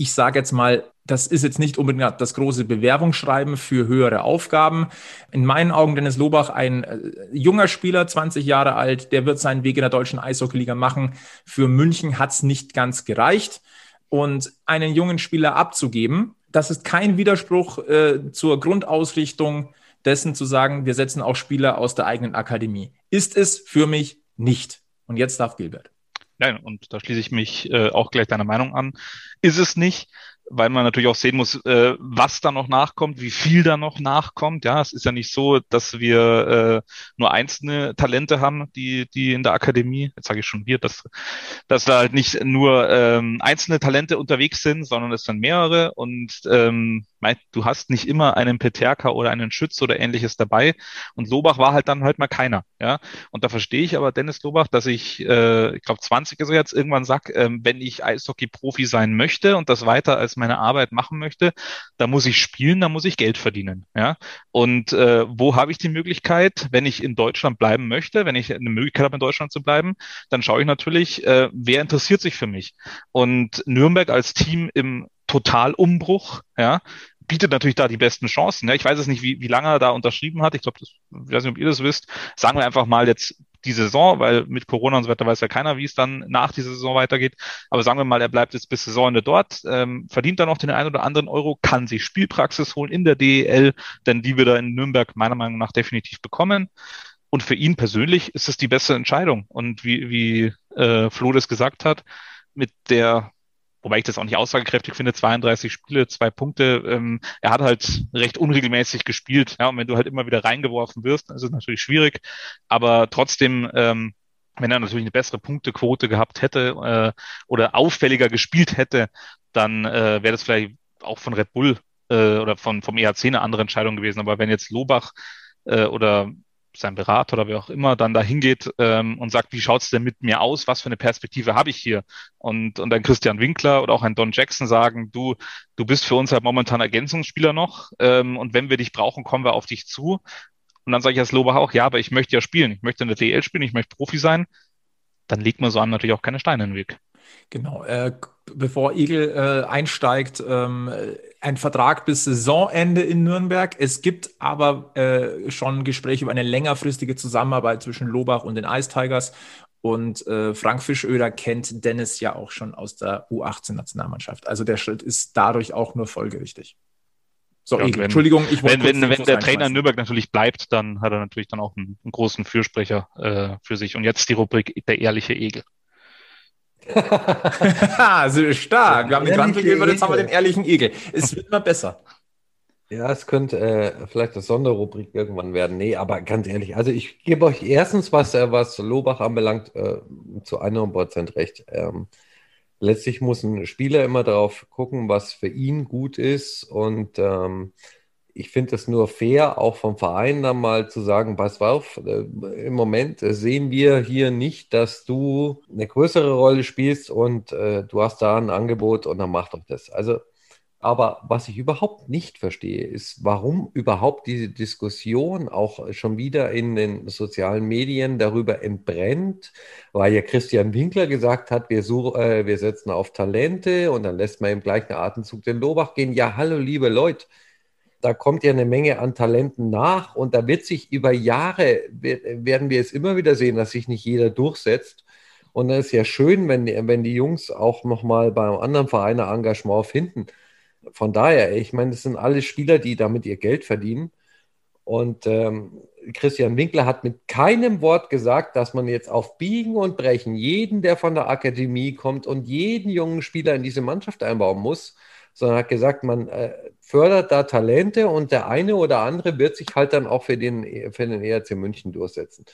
ich sage jetzt mal, das ist jetzt nicht unbedingt das große Bewerbungsschreiben für höhere Aufgaben. In meinen Augen Dennis Lobach, ein äh, junger Spieler, 20 Jahre alt, der wird seinen Weg in der deutschen Eishockeyliga machen. Für München hat es nicht ganz gereicht. Und einen jungen Spieler abzugeben, das ist kein Widerspruch äh, zur Grundausrichtung dessen zu sagen, wir setzen auch Spieler aus der eigenen Akademie. Ist es für mich nicht. Und jetzt darf Gilbert. Nein, und da schließe ich mich äh, auch gleich deiner Meinung an. Ist es nicht, weil man natürlich auch sehen muss, äh, was da noch nachkommt, wie viel da noch nachkommt. Ja, es ist ja nicht so, dass wir äh, nur einzelne Talente haben, die, die in der Akademie, jetzt sage ich schon wir, dass, dass da halt nicht nur ähm, einzelne Talente unterwegs sind, sondern es sind mehrere und ähm, du hast nicht immer einen Peterka oder einen Schütz oder ähnliches dabei. Und Lobach war halt dann halt mal keiner. Ja, und da verstehe ich aber Dennis Lobach, dass ich, äh, ich glaube 20 ist er jetzt irgendwann sag, äh, wenn ich Eishockey-Profi sein möchte und das weiter als meine Arbeit machen möchte, da muss ich spielen, da muss ich Geld verdienen. Ja, und äh, wo habe ich die Möglichkeit, wenn ich in Deutschland bleiben möchte, wenn ich eine Möglichkeit habe, in Deutschland zu bleiben, dann schaue ich natürlich, äh, wer interessiert sich für mich. Und Nürnberg als Team im Totalumbruch, ja, bietet natürlich da die besten Chancen. Ja, ich weiß es nicht, wie, wie lange er da unterschrieben hat. Ich glaube, ich weiß nicht, ob ihr das wisst. Sagen wir einfach mal jetzt die Saison, weil mit Corona und so weiter weiß ja keiner, wie es dann nach dieser Saison weitergeht. Aber sagen wir mal, er bleibt jetzt bis Saisonende dort, ähm, verdient dann noch den einen oder anderen Euro, kann sich Spielpraxis holen in der DEL, denn die wird er in Nürnberg meiner Meinung nach definitiv bekommen. Und für ihn persönlich ist es die beste Entscheidung. Und wie, wie äh, Flo das gesagt hat, mit der wobei ich das auch nicht aussagekräftig finde, 32 Spiele, zwei Punkte. Ähm, er hat halt recht unregelmäßig gespielt. Ja, und wenn du halt immer wieder reingeworfen wirst, dann ist es natürlich schwierig. Aber trotzdem, ähm, wenn er natürlich eine bessere Punktequote gehabt hätte äh, oder auffälliger gespielt hätte, dann äh, wäre das vielleicht auch von Red Bull äh, oder von, vom ERC eine andere Entscheidung gewesen. Aber wenn jetzt Lobach äh, oder sein Berater oder wer auch immer dann da hingeht ähm, und sagt, wie schaut's denn mit mir aus? Was für eine Perspektive habe ich hier? Und, und dann Christian Winkler oder auch ein Don Jackson sagen, du, du bist für uns halt momentan Ergänzungsspieler noch ähm, und wenn wir dich brauchen, kommen wir auf dich zu. Und dann sage ich als Lobach auch, ja, aber ich möchte ja spielen, ich möchte in der DL spielen, ich möchte Profi sein. Dann legt man so einem natürlich auch keine Steine in den Weg. Genau. Äh, bevor Igel äh, einsteigt, ähm, ein Vertrag bis Saisonende in Nürnberg. Es gibt aber äh, schon Gespräche über eine längerfristige Zusammenarbeit zwischen Lobach und den Ice Tigers. Und äh, Frank Fischöder kennt Dennis ja auch schon aus der U18-Nationalmannschaft. Also der Schritt ist dadurch auch nur folgerichtig. So, ja, wenn, Entschuldigung, ich wollte. Wenn, wenn, wenn der Trainer in Nürnberg natürlich bleibt, dann hat er natürlich dann auch einen, einen großen Fürsprecher äh, für sich. Und jetzt die Rubrik der ehrliche Egel. also stark. Wir haben den Quantenegel, jetzt haben wir den ehrlichen Egel. Es wird immer besser. Ja, es könnte äh, vielleicht eine Sonderrubrik irgendwann werden. Nee, aber ganz ehrlich, also ich gebe euch erstens, was, äh, was Lobach anbelangt, äh, zu 100% recht. Ähm, letztlich muss ein Spieler immer darauf gucken, was für ihn gut ist und ähm, ich finde es nur fair, auch vom Verein dann mal zu sagen, pass auf, äh, im Moment sehen wir hier nicht, dass du eine größere Rolle spielst und äh, du hast da ein Angebot und dann mach doch das. Also, aber was ich überhaupt nicht verstehe, ist, warum überhaupt diese Diskussion auch schon wieder in den sozialen Medien darüber entbrennt, weil ja Christian Winkler gesagt hat, wir, such, äh, wir setzen auf Talente und dann lässt man im gleichen Atemzug den Lobach gehen. Ja, hallo, liebe Leute da kommt ja eine Menge an Talenten nach und da wird sich über Jahre, werden wir es immer wieder sehen, dass sich nicht jeder durchsetzt. Und dann ist ja schön, wenn die, wenn die Jungs auch nochmal beim anderen Verein ein Engagement finden. Von daher, ich meine, das sind alle Spieler, die damit ihr Geld verdienen. Und ähm, Christian Winkler hat mit keinem Wort gesagt, dass man jetzt auf Biegen und Brechen jeden, der von der Akademie kommt und jeden jungen Spieler in diese Mannschaft einbauen muss, sondern hat gesagt, man äh, fördert da Talente und der eine oder andere wird sich halt dann auch für den, für den ERC München durchsetzen.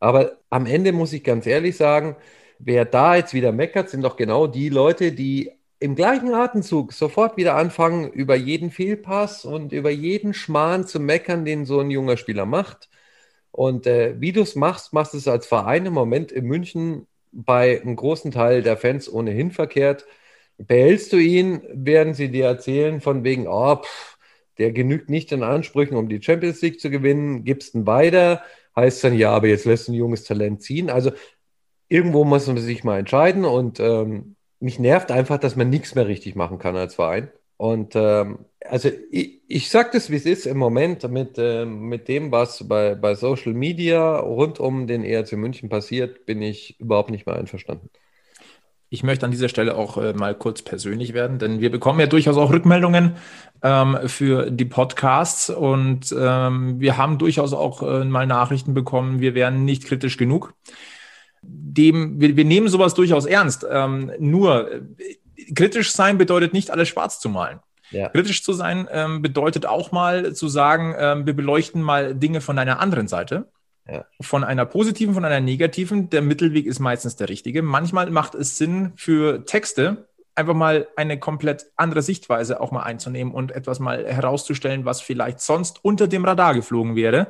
Aber am Ende muss ich ganz ehrlich sagen, wer da jetzt wieder meckert, sind doch genau die Leute, die im gleichen Atemzug sofort wieder anfangen, über jeden Fehlpass und über jeden Schmarrn zu meckern, den so ein junger Spieler macht. Und äh, wie du es machst, machst du es als Verein im Moment in München bei einem großen Teil der Fans ohnehin verkehrt. Behältst du ihn, werden sie dir erzählen, von wegen, oh, pff, der genügt nicht den Ansprüchen, um die Champions League zu gewinnen, gibst ihn weiter, heißt dann, ja, aber jetzt lässt ein junges Talent ziehen. Also irgendwo muss man sich mal entscheiden und ähm, mich nervt einfach, dass man nichts mehr richtig machen kann als Verein. Und ähm, also ich, ich sage das, wie es ist im Moment mit, äh, mit dem, was bei, bei Social Media rund um den ERC München passiert, bin ich überhaupt nicht mehr einverstanden. Ich möchte an dieser Stelle auch äh, mal kurz persönlich werden, denn wir bekommen ja durchaus auch Rückmeldungen ähm, für die Podcasts und ähm, wir haben durchaus auch äh, mal Nachrichten bekommen, wir wären nicht kritisch genug. Dem, wir, wir nehmen sowas durchaus ernst. Ähm, nur äh, kritisch sein bedeutet nicht alles schwarz zu malen. Ja. Kritisch zu sein ähm, bedeutet auch mal zu sagen, ähm, wir beleuchten mal Dinge von einer anderen Seite. Von einer positiven, von einer negativen. Der Mittelweg ist meistens der richtige. Manchmal macht es Sinn für Texte, einfach mal eine komplett andere Sichtweise auch mal einzunehmen und etwas mal herauszustellen, was vielleicht sonst unter dem Radar geflogen wäre.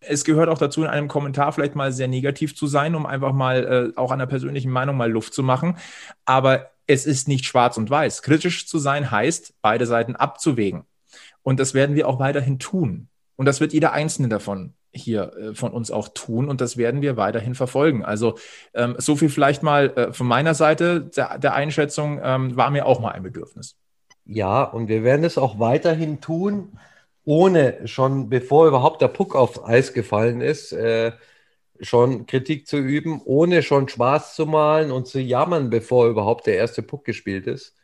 Es gehört auch dazu, in einem Kommentar vielleicht mal sehr negativ zu sein, um einfach mal äh, auch der persönlichen Meinung mal Luft zu machen. Aber es ist nicht schwarz und weiß. Kritisch zu sein heißt, beide Seiten abzuwägen. Und das werden wir auch weiterhin tun. Und das wird jeder Einzelne davon hier äh, von uns auch tun und das werden wir weiterhin verfolgen. Also ähm, so viel vielleicht mal äh, von meiner Seite der, der Einschätzung ähm, war mir auch mal ein Bedürfnis. Ja, und wir werden es auch weiterhin tun, ohne schon, bevor überhaupt der Puck aufs Eis gefallen ist, äh, schon Kritik zu üben, ohne schon Spaß zu malen und zu jammern, bevor überhaupt der erste Puck gespielt ist.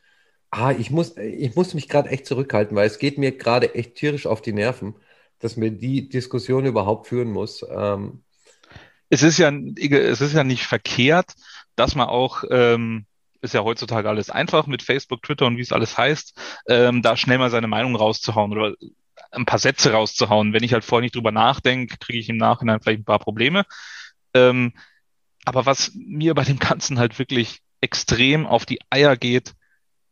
Ah, ich muss, ich muss mich gerade echt zurückhalten, weil es geht mir gerade echt tierisch auf die Nerven dass man die Diskussion überhaupt führen muss. Ähm, es ist ja, es ist ja nicht verkehrt, dass man auch, ähm, ist ja heutzutage alles einfach mit Facebook, Twitter und wie es alles heißt, ähm, da schnell mal seine Meinung rauszuhauen oder ein paar Sätze rauszuhauen. Wenn ich halt vorher nicht drüber nachdenke, kriege ich im Nachhinein vielleicht ein paar Probleme. Ähm, aber was mir bei dem Ganzen halt wirklich extrem auf die Eier geht,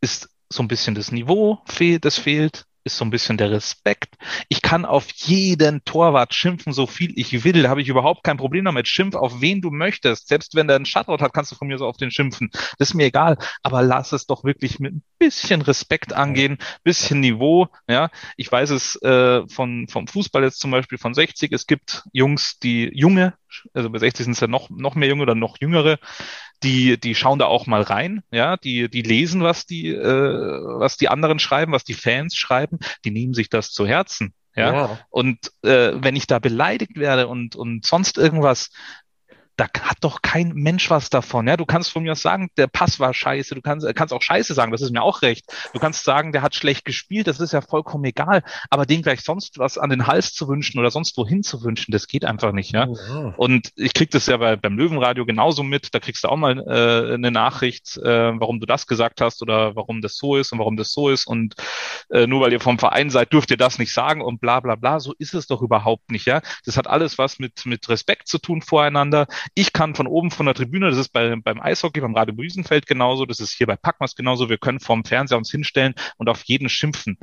ist so ein bisschen das Niveau, das fehlt ist so ein bisschen der Respekt. Ich kann auf jeden Torwart schimpfen, so viel ich will. Da habe ich überhaupt kein Problem damit. Schimpf auf wen du möchtest. Selbst wenn der einen Shutout hat, kannst du von mir so auf den schimpfen. Das ist mir egal. Aber lass es doch wirklich mit ein bisschen Respekt angehen, bisschen Niveau. Ja, ich weiß es äh, von vom Fußball jetzt zum Beispiel von 60. Es gibt Jungs, die junge, also bei 60 sind es ja noch noch mehr junge oder noch jüngere, die, die schauen da auch mal rein, ja, die, die lesen, was die, äh, was die anderen schreiben, was die Fans schreiben, die nehmen sich das zu Herzen. Ja. ja. Und äh, wenn ich da beleidigt werde und, und sonst irgendwas, da hat doch kein Mensch was davon. Ja, du kannst von mir aus sagen, der Pass war scheiße. Du kannst, kannst auch scheiße sagen, das ist mir auch recht. Du kannst sagen, der hat schlecht gespielt, das ist ja vollkommen egal. Aber dem gleich sonst was an den Hals zu wünschen oder sonst wohin zu wünschen, das geht einfach nicht. Ja. Oh, Und ich krieg das ja bei, beim Löwenradio genauso mit. Da kriegst du auch mal äh, eine Nachricht, äh, warum du das gesagt hast oder warum das so ist und warum das so ist. Und äh, nur weil ihr vom Verein seid, dürft ihr das nicht sagen und bla bla bla. So ist es doch überhaupt nicht. Ja. Das hat alles was mit, mit Respekt zu tun voreinander. Ich kann von oben von der Tribüne, das ist bei, beim Eishockey, beim Radio Büsenfeld genauso, das ist hier bei Packmas genauso, wir können vorm Fernseher uns hinstellen und auf jeden schimpfen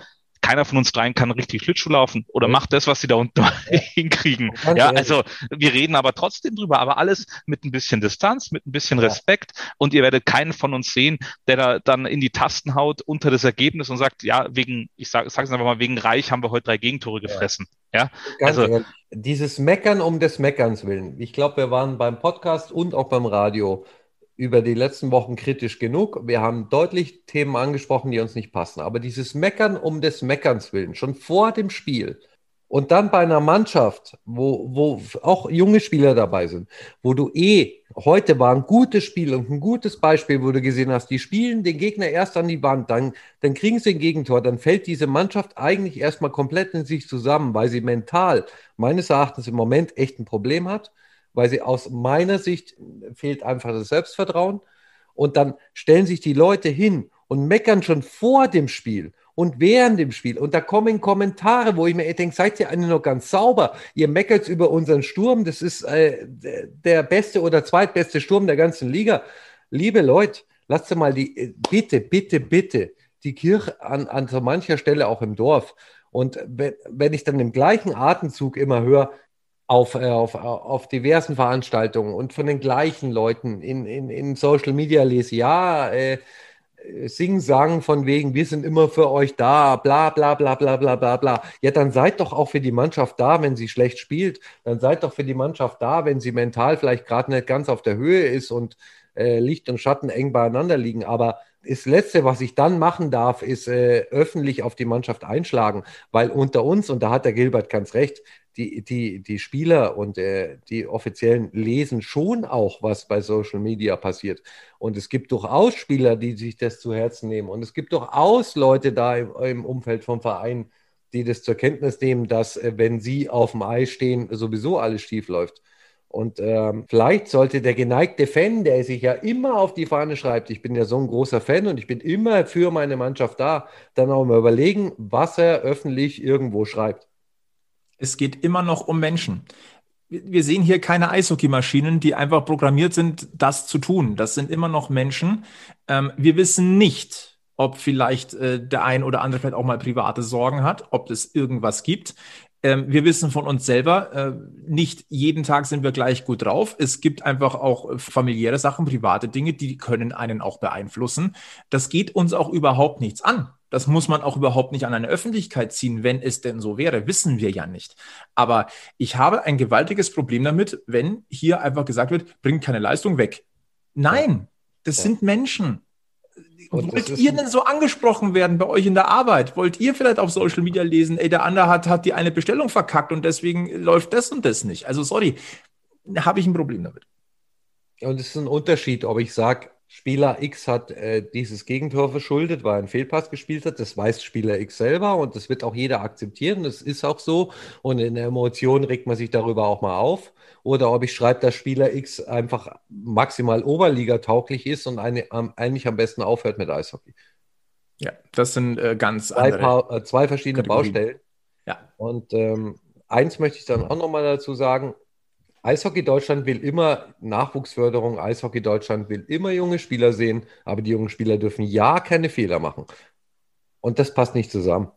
keiner von uns dreien kann richtig Schlittschuh laufen oder macht das, was sie da unten hinkriegen. Ja, also wir reden aber trotzdem drüber, aber alles mit ein bisschen Distanz, mit ein bisschen Respekt und ihr werdet keinen von uns sehen, der da dann in die Tasten haut unter das Ergebnis und sagt, ja, wegen, ich sage es einfach mal, wegen Reich haben wir heute drei Gegentore gefressen. Ja, ja? also ehrlich, dieses Meckern um des Meckerns willen. Ich glaube, wir waren beim Podcast und auch beim Radio über die letzten Wochen kritisch genug. Wir haben deutlich Themen angesprochen, die uns nicht passen. Aber dieses Meckern um des Meckerns willen, schon vor dem Spiel und dann bei einer Mannschaft, wo, wo auch junge Spieler dabei sind, wo du eh, heute war ein gutes Spiel und ein gutes Beispiel, wo du gesehen hast, die spielen den Gegner erst an die Wand, dann, dann kriegen sie ein Gegentor, dann fällt diese Mannschaft eigentlich erstmal komplett in sich zusammen, weil sie mental meines Erachtens im Moment echt ein Problem hat weil sie aus meiner Sicht fehlt einfach das Selbstvertrauen. Und dann stellen sich die Leute hin und meckern schon vor dem Spiel und während dem Spiel. Und da kommen Kommentare, wo ich mir denke, seid ihr alle noch ganz sauber? Ihr meckert über unseren Sturm, das ist äh, der beste oder zweitbeste Sturm der ganzen Liga. Liebe Leute, lasst mal die, äh, bitte, bitte, bitte, die Kirche an, an so mancher Stelle auch im Dorf. Und wenn, wenn ich dann im gleichen Atemzug immer höre, auf, äh, auf, auf diversen Veranstaltungen und von den gleichen Leuten in, in, in Social Media lese, ja, äh, sing sagen von wegen, wir sind immer für euch da, bla bla bla bla bla bla bla. Ja, dann seid doch auch für die Mannschaft da, wenn sie schlecht spielt. Dann seid doch für die Mannschaft da, wenn sie mental vielleicht gerade nicht ganz auf der Höhe ist und äh, Licht und Schatten eng beieinander liegen. Aber das Letzte, was ich dann machen darf, ist äh, öffentlich auf die Mannschaft einschlagen, weil unter uns, und da hat der Gilbert ganz recht, die, die, die Spieler und äh, die Offiziellen lesen schon auch, was bei Social Media passiert. Und es gibt durchaus Spieler, die sich das zu Herzen nehmen. Und es gibt durchaus Leute da im, im Umfeld vom Verein, die das zur Kenntnis nehmen, dass, äh, wenn sie auf dem Eis stehen, sowieso alles schief läuft. Und ähm, vielleicht sollte der geneigte Fan, der sich ja immer auf die Fahne schreibt, ich bin ja so ein großer Fan und ich bin immer für meine Mannschaft da, dann auch mal überlegen, was er öffentlich irgendwo schreibt. Es geht immer noch um Menschen. Wir sehen hier keine Eishockeymaschinen, die einfach programmiert sind, das zu tun. Das sind immer noch Menschen. Ähm, wir wissen nicht, ob vielleicht äh, der ein oder andere vielleicht auch mal private Sorgen hat, ob es irgendwas gibt. Ähm, wir wissen von uns selber, äh, nicht jeden Tag sind wir gleich gut drauf. Es gibt einfach auch familiäre Sachen, private Dinge, die können einen auch beeinflussen. Das geht uns auch überhaupt nichts an. Das muss man auch überhaupt nicht an eine Öffentlichkeit ziehen, wenn es denn so wäre. Wissen wir ja nicht. Aber ich habe ein gewaltiges Problem damit, wenn hier einfach gesagt wird, bringt keine Leistung weg. Nein, das ja. sind Menschen. Und Wollt ihr denn so angesprochen werden bei euch in der Arbeit? Wollt ihr vielleicht auf Social Media lesen, ey, der andere hat, hat die eine Bestellung verkackt und deswegen läuft das und das nicht? Also sorry, habe ich ein Problem damit. Und es ist ein Unterschied, ob ich sage, Spieler X hat äh, dieses Gegentor verschuldet, weil er einen Fehlpass gespielt hat. Das weiß Spieler X selber und das wird auch jeder akzeptieren. Das ist auch so. Und in der Emotion regt man sich darüber auch mal auf. Oder ob ich schreibe, dass Spieler X einfach maximal Oberliga-tauglich ist und eine, um, eigentlich am besten aufhört mit Eishockey. Ja, das sind äh, ganz zwei, andere äh, zwei verschiedene Kategorien. Baustellen. Ja. Und ähm, eins möchte ich dann auch nochmal dazu sagen Eishockey Deutschland will immer Nachwuchsförderung, Eishockey Deutschland will immer junge Spieler sehen, aber die jungen Spieler dürfen ja keine Fehler machen. Und das passt nicht zusammen.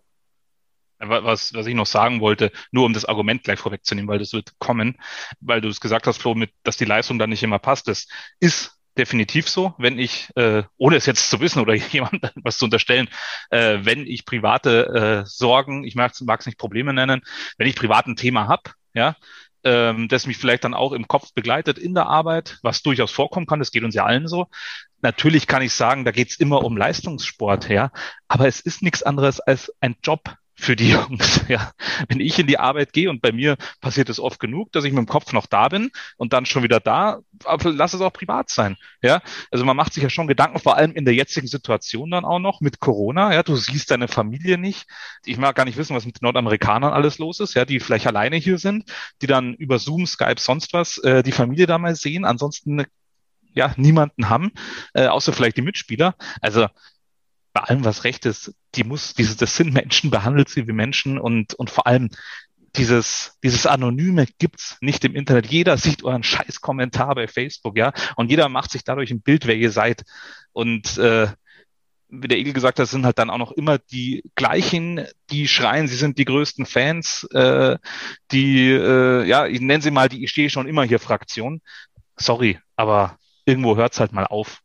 Was, was ich noch sagen wollte, nur um das Argument gleich vorwegzunehmen, weil das wird kommen, weil du es gesagt hast, Flo, mit, dass die Leistung dann nicht immer passt. Das ist definitiv so, wenn ich, äh, ohne es jetzt zu wissen oder jemand was zu unterstellen, äh, wenn ich private äh, Sorgen, ich mag es nicht Probleme nennen, wenn ich privat ein Thema habe, ja, ähm, das mich vielleicht dann auch im Kopf begleitet in der Arbeit, was durchaus vorkommen kann, das geht uns ja allen so. Natürlich kann ich sagen, da geht's immer um Leistungssport, ja, aber es ist nichts anderes als ein Job, für die Jungs. Ja, wenn ich in die Arbeit gehe und bei mir passiert es oft genug, dass ich mit dem Kopf noch da bin und dann schon wieder da, aber lass es auch privat sein. Ja, also man macht sich ja schon Gedanken, vor allem in der jetzigen Situation dann auch noch mit Corona. Ja, du siehst deine Familie nicht. Ich mag gar nicht wissen, was mit den Nordamerikanern alles los ist. Ja, die vielleicht alleine hier sind, die dann über Zoom, Skype, sonst was äh, die Familie da mal sehen. Ansonsten ja niemanden haben, äh, außer vielleicht die Mitspieler. Also bei allem, was recht ist, die muss, dieses, das sind Menschen, behandelt sie wie Menschen und, und vor allem dieses, dieses Anonyme gibt's nicht im Internet. Jeder sieht euren scheiß Kommentar bei Facebook, ja, und jeder macht sich dadurch ein Bild, wer ihr seid. Und äh, wie der Egel gesagt hat, sind halt dann auch noch immer die gleichen, die schreien, sie sind die größten Fans, äh, die, äh, ja, ich nenne sie mal die Ich stehe schon immer hier Fraktion. Sorry, aber irgendwo hört's halt mal auf.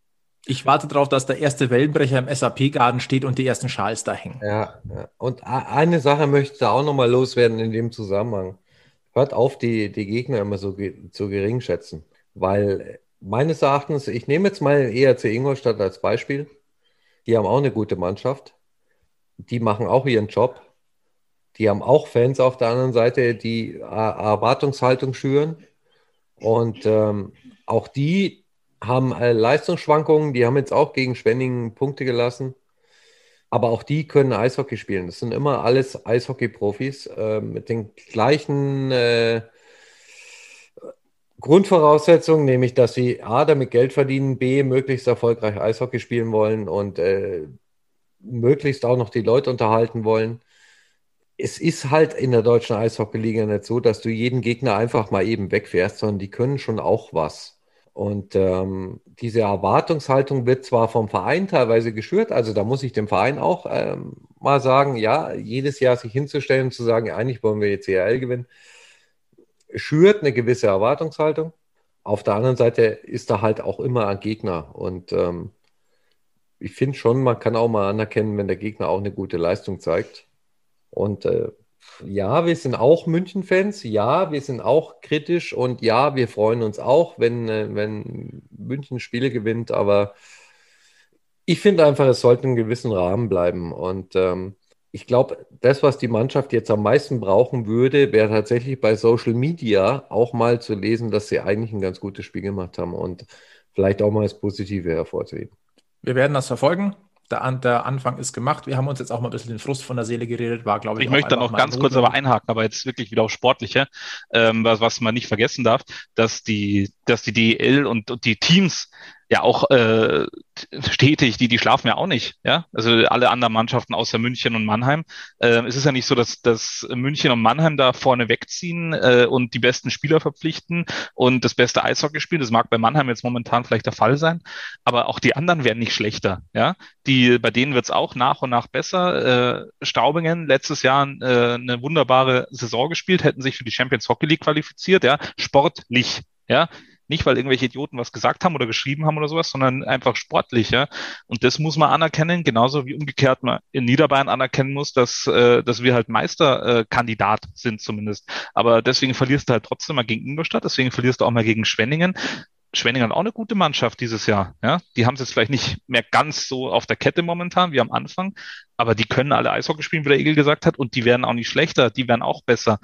Ich warte darauf, dass der erste Wellenbrecher im SAP-Garten steht und die ersten Schals da hängen. Ja, und eine Sache möchte ich auch nochmal loswerden in dem Zusammenhang. Hört auf, die, die Gegner immer so ge zu gering schätzen. Weil meines Erachtens, ich nehme jetzt mal ERC Ingolstadt als Beispiel. Die haben auch eine gute Mannschaft. Die machen auch ihren Job. Die haben auch Fans auf der anderen Seite, die Erwartungshaltung schüren. Und ähm, auch die haben äh, Leistungsschwankungen, die haben jetzt auch gegen Schwenningen Punkte gelassen. Aber auch die können Eishockey spielen. Das sind immer alles Eishockey-Profis äh, mit den gleichen äh, Grundvoraussetzungen, nämlich dass sie A, damit Geld verdienen, B, möglichst erfolgreich Eishockey spielen wollen und äh, möglichst auch noch die Leute unterhalten wollen. Es ist halt in der deutschen Eishockey-Liga nicht so, dass du jeden Gegner einfach mal eben wegfährst, sondern die können schon auch was. Und ähm, diese Erwartungshaltung wird zwar vom Verein teilweise geschürt, also da muss ich dem Verein auch ähm, mal sagen, ja, jedes Jahr sich hinzustellen und zu sagen, eigentlich wollen wir jetzt ERL gewinnen, schürt eine gewisse Erwartungshaltung. Auf der anderen Seite ist da halt auch immer ein Gegner. Und ähm, ich finde schon, man kann auch mal anerkennen, wenn der Gegner auch eine gute Leistung zeigt. Und äh, ja, wir sind auch München-Fans. Ja, wir sind auch kritisch und ja, wir freuen uns auch, wenn, äh, wenn München Spiele gewinnt. Aber ich finde einfach, es sollte einen gewissen Rahmen bleiben. Und ähm, ich glaube, das, was die Mannschaft jetzt am meisten brauchen würde, wäre tatsächlich bei Social Media auch mal zu lesen, dass sie eigentlich ein ganz gutes Spiel gemacht haben und vielleicht auch mal das Positive hervorzuheben. Wir werden das verfolgen der, der, Anfang ist gemacht. Wir haben uns jetzt auch mal ein bisschen den Frust von der Seele geredet, war, glaube ich. Ich möchte da noch ganz kurz aber einhaken, aber jetzt wirklich wieder auf Sportliche, ähm, was, was man nicht vergessen darf, dass die, dass die DEL und, und die Teams ja auch äh, stetig, die, die schlafen ja auch nicht, ja. Also alle anderen Mannschaften außer München und Mannheim. Äh, es ist ja nicht so, dass, dass München und Mannheim da vorne wegziehen äh, und die besten Spieler verpflichten und das beste Eishockey spielen. Das mag bei Mannheim jetzt momentan vielleicht der Fall sein, aber auch die anderen werden nicht schlechter, ja. Die, bei denen wird's auch nach und nach besser. Äh, Staubingen letztes Jahr äh, eine wunderbare Saison gespielt, hätten sich für die Champions Hockey League qualifiziert, ja. Sportlich, ja nicht, weil irgendwelche Idioten was gesagt haben oder geschrieben haben oder sowas, sondern einfach sportlich, ja. Und das muss man anerkennen, genauso wie umgekehrt man in Niederbayern anerkennen muss, dass, äh, dass wir halt Meisterkandidat äh, sind zumindest. Aber deswegen verlierst du halt trotzdem mal gegen Ingolstadt, deswegen verlierst du auch mal gegen Schwenningen. Schwenningen hat auch eine gute Mannschaft dieses Jahr. Ja, die haben es jetzt vielleicht nicht mehr ganz so auf der Kette momentan wie am Anfang, aber die können alle Eishockey spielen, wie der Egel gesagt hat, und die werden auch nicht schlechter, die werden auch besser.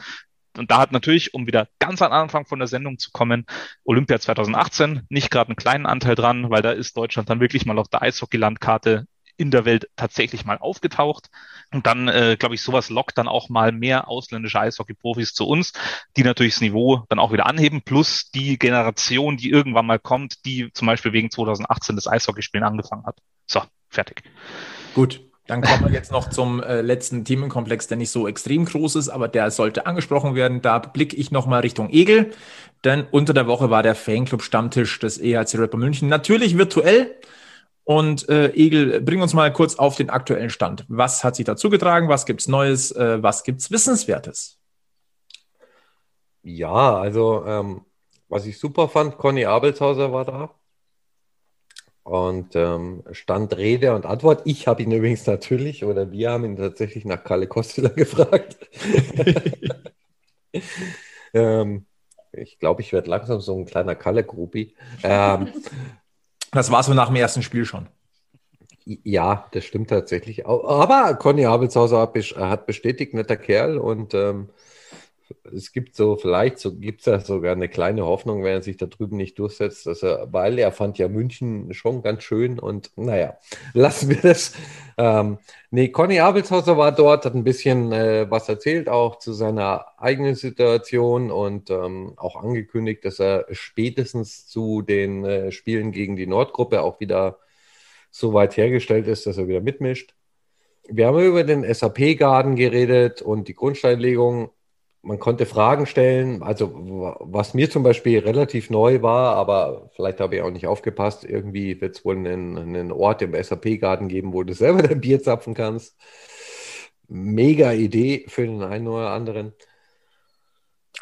Und da hat natürlich, um wieder ganz am Anfang von der Sendung zu kommen, Olympia 2018 nicht gerade einen kleinen Anteil dran, weil da ist Deutschland dann wirklich mal auf der Eishockey-Landkarte in der Welt tatsächlich mal aufgetaucht. Und dann, äh, glaube ich, sowas lockt dann auch mal mehr ausländische Eishockey-Profis zu uns, die natürlich das Niveau dann auch wieder anheben, plus die Generation, die irgendwann mal kommt, die zum Beispiel wegen 2018 das Eishockeyspielen angefangen hat. So, fertig. Gut, Dann kommen wir jetzt noch zum äh, letzten Themenkomplex, der nicht so extrem groß ist, aber der sollte angesprochen werden. Da blicke ich nochmal Richtung Egel, denn unter der Woche war der Fanclub-Stammtisch des EHC Rapper München natürlich virtuell. Und äh, Egel, bring uns mal kurz auf den aktuellen Stand. Was hat sich dazu getragen? Was gibt's Neues? Äh, was gibt's Wissenswertes? Ja, also ähm, was ich super fand, Conny Abelshauser war da und ähm, stand Rede und Antwort. Ich habe ihn übrigens natürlich, oder wir haben ihn tatsächlich nach Kalle Kostler gefragt. ähm, ich glaube, ich werde langsam so ein kleiner Kalle-Gruppi. Ähm, das war so nach dem ersten Spiel schon. Ja, das stimmt tatsächlich. Aber Conny Abelshauser hat bestätigt, netter Kerl und ähm, es gibt so, vielleicht so, gibt es ja sogar eine kleine Hoffnung, wenn er sich da drüben nicht durchsetzt, dass er, weil er fand ja München schon ganz schön und naja, lassen wir das. Ähm, nee, Conny Abelshauser war dort, hat ein bisschen äh, was erzählt, auch zu seiner eigenen Situation und ähm, auch angekündigt, dass er spätestens zu den äh, Spielen gegen die Nordgruppe auch wieder so weit hergestellt ist, dass er wieder mitmischt. Wir haben über den SAP-Garden geredet und die Grundsteinlegung man konnte Fragen stellen. Also was mir zum Beispiel relativ neu war, aber vielleicht habe ich auch nicht aufgepasst, irgendwie wird es wohl einen, einen Ort im SAP-Garten geben, wo du selber dein Bier zapfen kannst. Mega Idee für den einen oder anderen.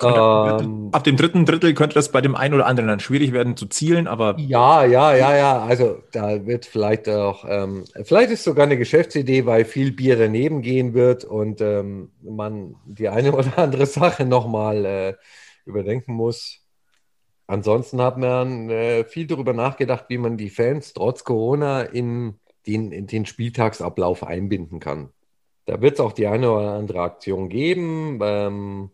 Ähm, ab dem dritten Drittel könnte das bei dem einen oder anderen dann schwierig werden zu zielen, aber. Ja, ja, ja, ja. Also da wird vielleicht auch, ähm, vielleicht ist sogar eine Geschäftsidee, weil viel Bier daneben gehen wird und ähm, man die eine oder andere Sache nochmal äh, überdenken muss. Ansonsten hat man äh, viel darüber nachgedacht, wie man die Fans trotz Corona in den, in den Spieltagsablauf einbinden kann. Da wird es auch die eine oder andere Aktion geben. Ähm,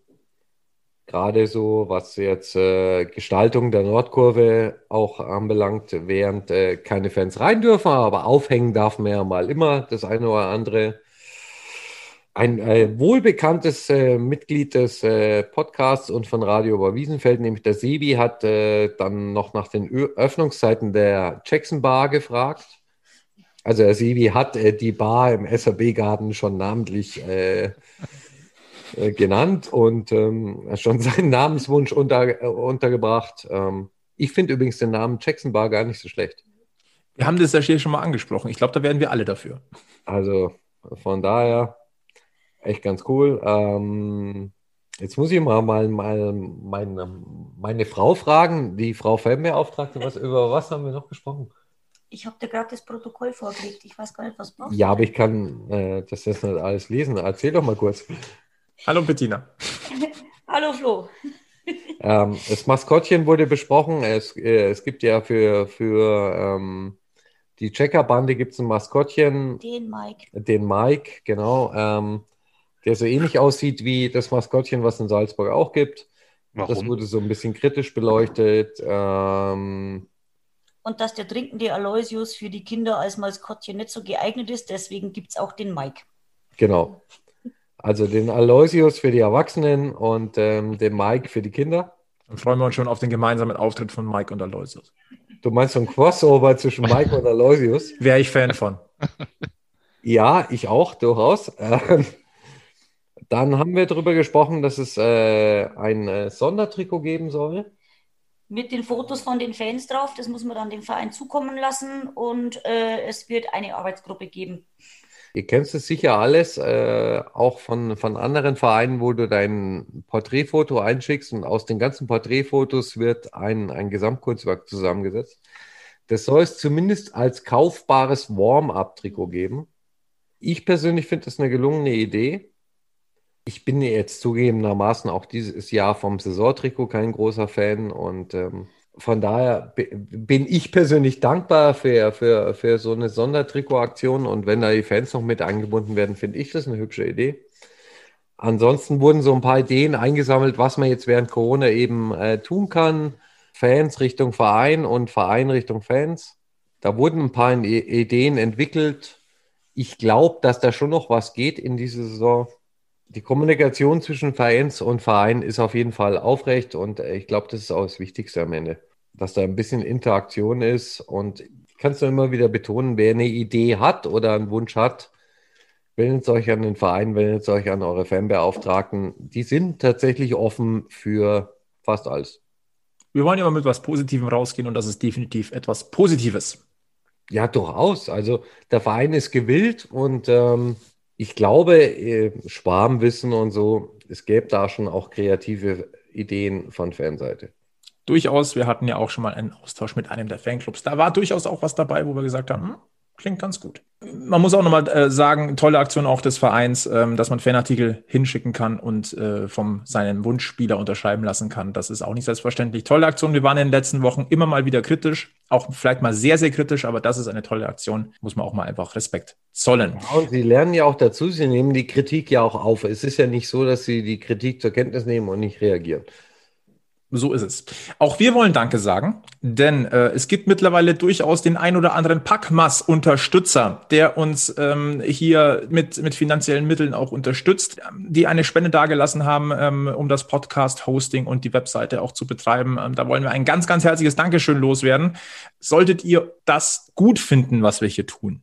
Gerade so, was jetzt äh, Gestaltung der Nordkurve auch anbelangt, während äh, keine Fans rein dürfen, aber aufhängen darf man ja mal immer das eine oder andere. Ein äh, wohlbekanntes äh, Mitglied des äh, Podcasts und von Radio Oberwiesenfeld, nämlich der Sebi, hat äh, dann noch nach den Ö Öffnungszeiten der Jackson Bar gefragt. Also der Sebi hat die Bar im SAB-Garten schon namentlich äh, genannt und ähm, schon seinen Namenswunsch unter, äh, untergebracht. Ähm, ich finde übrigens den Namen Jackson Bar gar nicht so schlecht. Wir haben das ja hier schon mal angesprochen. Ich glaube, da werden wir alle dafür. Also von daher echt ganz cool. Ähm, jetzt muss ich mal, mal, mal meine, meine Frau fragen. Die Frau Feldmeer-Auftragte, was, über was haben wir noch gesprochen? Ich habe dir gerade das Protokoll vorgelegt. Ich weiß gar nicht, was brauchst Ja, aber ich kann äh, das jetzt nicht alles lesen. Erzähl doch mal kurz. Hallo Bettina. Hallo Flo. Ähm, das Maskottchen wurde besprochen. Es, äh, es gibt ja für, für ähm, die Checkerbande gibt es ein Maskottchen. Den Mike. Den Mike, genau. Ähm, der so ähnlich aussieht wie das Maskottchen, was es in Salzburg auch gibt. Warum? Das wurde so ein bisschen kritisch beleuchtet. Ähm, und dass der trinkende Aloysius für die Kinder als Maskottchen nicht so geeignet ist, deswegen gibt es auch den Mike. Genau. Also den Aloysius für die Erwachsenen und ähm, den Mike für die Kinder. Dann freuen wir uns schon auf den gemeinsamen Auftritt von Mike und Aloysius. Du meinst so ein Crossover zwischen Mike und Aloysius? Wäre ich Fan von. Ja, ich auch, durchaus. Ähm, dann haben wir darüber gesprochen, dass es äh, ein äh, Sondertrikot geben soll. Mit den Fotos von den Fans drauf, das muss man dann dem Verein zukommen lassen und äh, es wird eine Arbeitsgruppe geben. Ihr kennst es sicher alles, äh, auch von, von anderen Vereinen, wo du dein Porträtfoto einschickst und aus den ganzen Porträtfotos wird ein, ein Gesamtkunstwerk zusammengesetzt. Das soll es zumindest als kaufbares Warm-up-Trikot geben. Ich persönlich finde das eine gelungene Idee. Ich bin jetzt zugegebenermaßen auch dieses Jahr vom Saisontrikot kein großer Fan und ähm, von daher bin ich persönlich dankbar für, für, für so eine Sondertrikotaktion und wenn da die Fans noch mit eingebunden werden, finde ich das eine hübsche Idee. Ansonsten wurden so ein paar Ideen eingesammelt, was man jetzt während Corona eben äh, tun kann. Fans Richtung Verein und Verein Richtung Fans. Da wurden ein paar Ideen entwickelt. Ich glaube, dass da schon noch was geht in dieser Saison die Kommunikation zwischen Fans und Verein ist auf jeden Fall aufrecht und äh, ich glaube, das ist auch das Wichtigste am Ende, dass da ein bisschen Interaktion ist und kannst du immer wieder betonen, wer eine Idee hat oder einen Wunsch hat, wendet euch an den Verein, wendet euch an eure Fanbeauftragten. Die sind tatsächlich offen für fast alles. Wir wollen ja mal mit was Positivem rausgehen und das ist definitiv etwas Positives. Ja, durchaus. Also der Verein ist gewillt und ähm, ich glaube, äh, Schwarmwissen und so, es gäbe da schon auch kreative Ideen von Fanseite. Durchaus, wir hatten ja auch schon mal einen Austausch mit einem der Fanclubs. Da war durchaus auch was dabei, wo wir gesagt haben, hm, klingt ganz gut. Man muss auch nochmal äh, sagen, tolle Aktion auch des Vereins, ähm, dass man Fanartikel hinschicken kann und äh, vom seinen Wunschspieler unterschreiben lassen kann. Das ist auch nicht selbstverständlich. Tolle Aktion. Wir waren in den letzten Wochen immer mal wieder kritisch, auch vielleicht mal sehr, sehr kritisch, aber das ist eine tolle Aktion. Muss man auch mal einfach Respekt zollen. Ja, und Sie lernen ja auch dazu, Sie nehmen die Kritik ja auch auf. Es ist ja nicht so, dass Sie die Kritik zur Kenntnis nehmen und nicht reagieren. So ist es. Auch wir wollen Danke sagen, denn äh, es gibt mittlerweile durchaus den ein oder anderen Packmas-Unterstützer, der uns ähm, hier mit, mit finanziellen Mitteln auch unterstützt, die eine Spende dagelassen haben, ähm, um das Podcast-Hosting und die Webseite auch zu betreiben. Ähm, da wollen wir ein ganz, ganz herzliches Dankeschön loswerden. Solltet ihr das gut finden, was wir hier tun,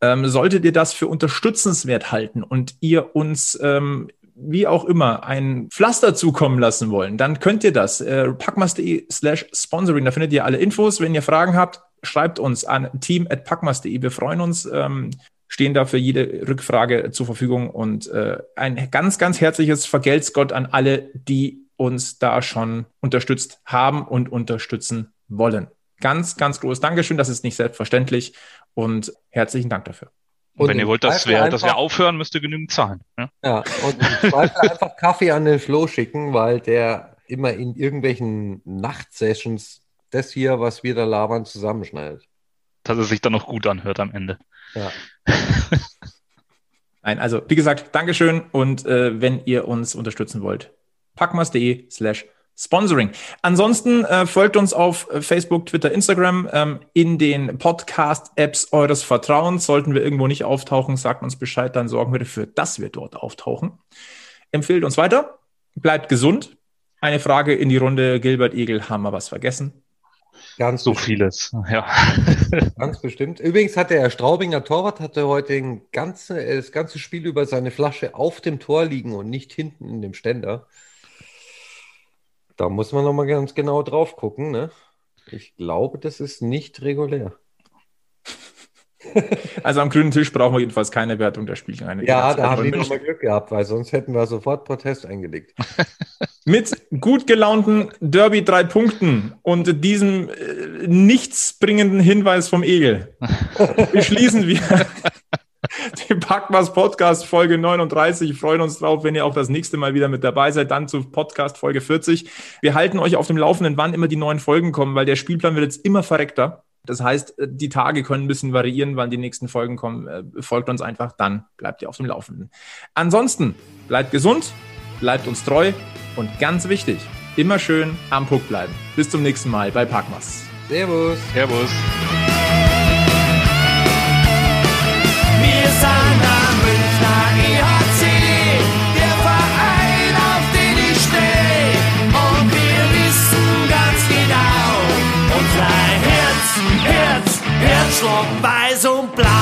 ähm, solltet ihr das für unterstützenswert halten und ihr uns ähm, wie auch immer ein Pflaster zukommen lassen wollen, dann könnt ihr das. Äh, packmas.de slash sponsoring, da findet ihr alle Infos. Wenn ihr Fragen habt, schreibt uns an team.packmas.de. Wir freuen uns, ähm, stehen da für jede Rückfrage zur Verfügung und äh, ein ganz, ganz herzliches Vergelt's Gott an alle, die uns da schon unterstützt haben und unterstützen wollen. Ganz, ganz großes Dankeschön. Das ist nicht selbstverständlich und herzlichen Dank dafür. Und, wenn ihr wollt, dass wir, einfach, dass wir aufhören, müsst ihr genügend zahlen. Ja, ja und einfach Kaffee an den Flo schicken, weil der immer in irgendwelchen Nachtsessions das hier, was wir da labern, zusammenschneidet. Dass es sich dann noch gut anhört am Ende. Ja. Nein, also wie gesagt, Dankeschön und äh, wenn ihr uns unterstützen wollt, packmas.de slash Sponsoring. Ansonsten äh, folgt uns auf äh, Facebook, Twitter, Instagram, ähm, in den Podcast-Apps eures Vertrauens. Sollten wir irgendwo nicht auftauchen, sagt uns Bescheid, dann sorgen wir dafür, dass wir dort auftauchen. Empfehlt uns weiter, bleibt gesund. Eine Frage in die Runde, Gilbert Egel, haben wir was vergessen? Ganz so vieles, ja. Ganz bestimmt. Übrigens hat der Straubinger Torwart hatte heute den ganze, das ganze Spiel über seine Flasche auf dem Tor liegen und nicht hinten in dem Ständer. Da muss man nochmal ganz genau drauf gucken. Ne? Ich glaube, das ist nicht regulär. Also am grünen Tisch brauchen wir jedenfalls keine Wertung der Spielchen. Ja, da haben wir nochmal Glück gehabt, weil sonst hätten wir sofort Protest eingelegt. Mit gut gelaunten Derby drei Punkten und diesem äh, nichtsbringenden Hinweis vom Egel beschließen wir Packmas Podcast Folge 39. Wir freuen uns drauf, wenn ihr auch das nächste Mal wieder mit dabei seid, dann zu Podcast Folge 40. Wir halten euch auf dem Laufenden, wann immer die neuen Folgen kommen, weil der Spielplan wird jetzt immer verreckter. Das heißt, äh, die Tage können ein bisschen variieren, wann die nächsten Folgen kommen. Äh, folgt uns einfach, dann bleibt ihr auf dem Laufenden. Ansonsten bleibt gesund, bleibt uns treu und ganz wichtig, immer schön am Puck bleiben. Bis zum nächsten Mal bei Packmas. Servus. Servus. Herzschlag weiß und blau.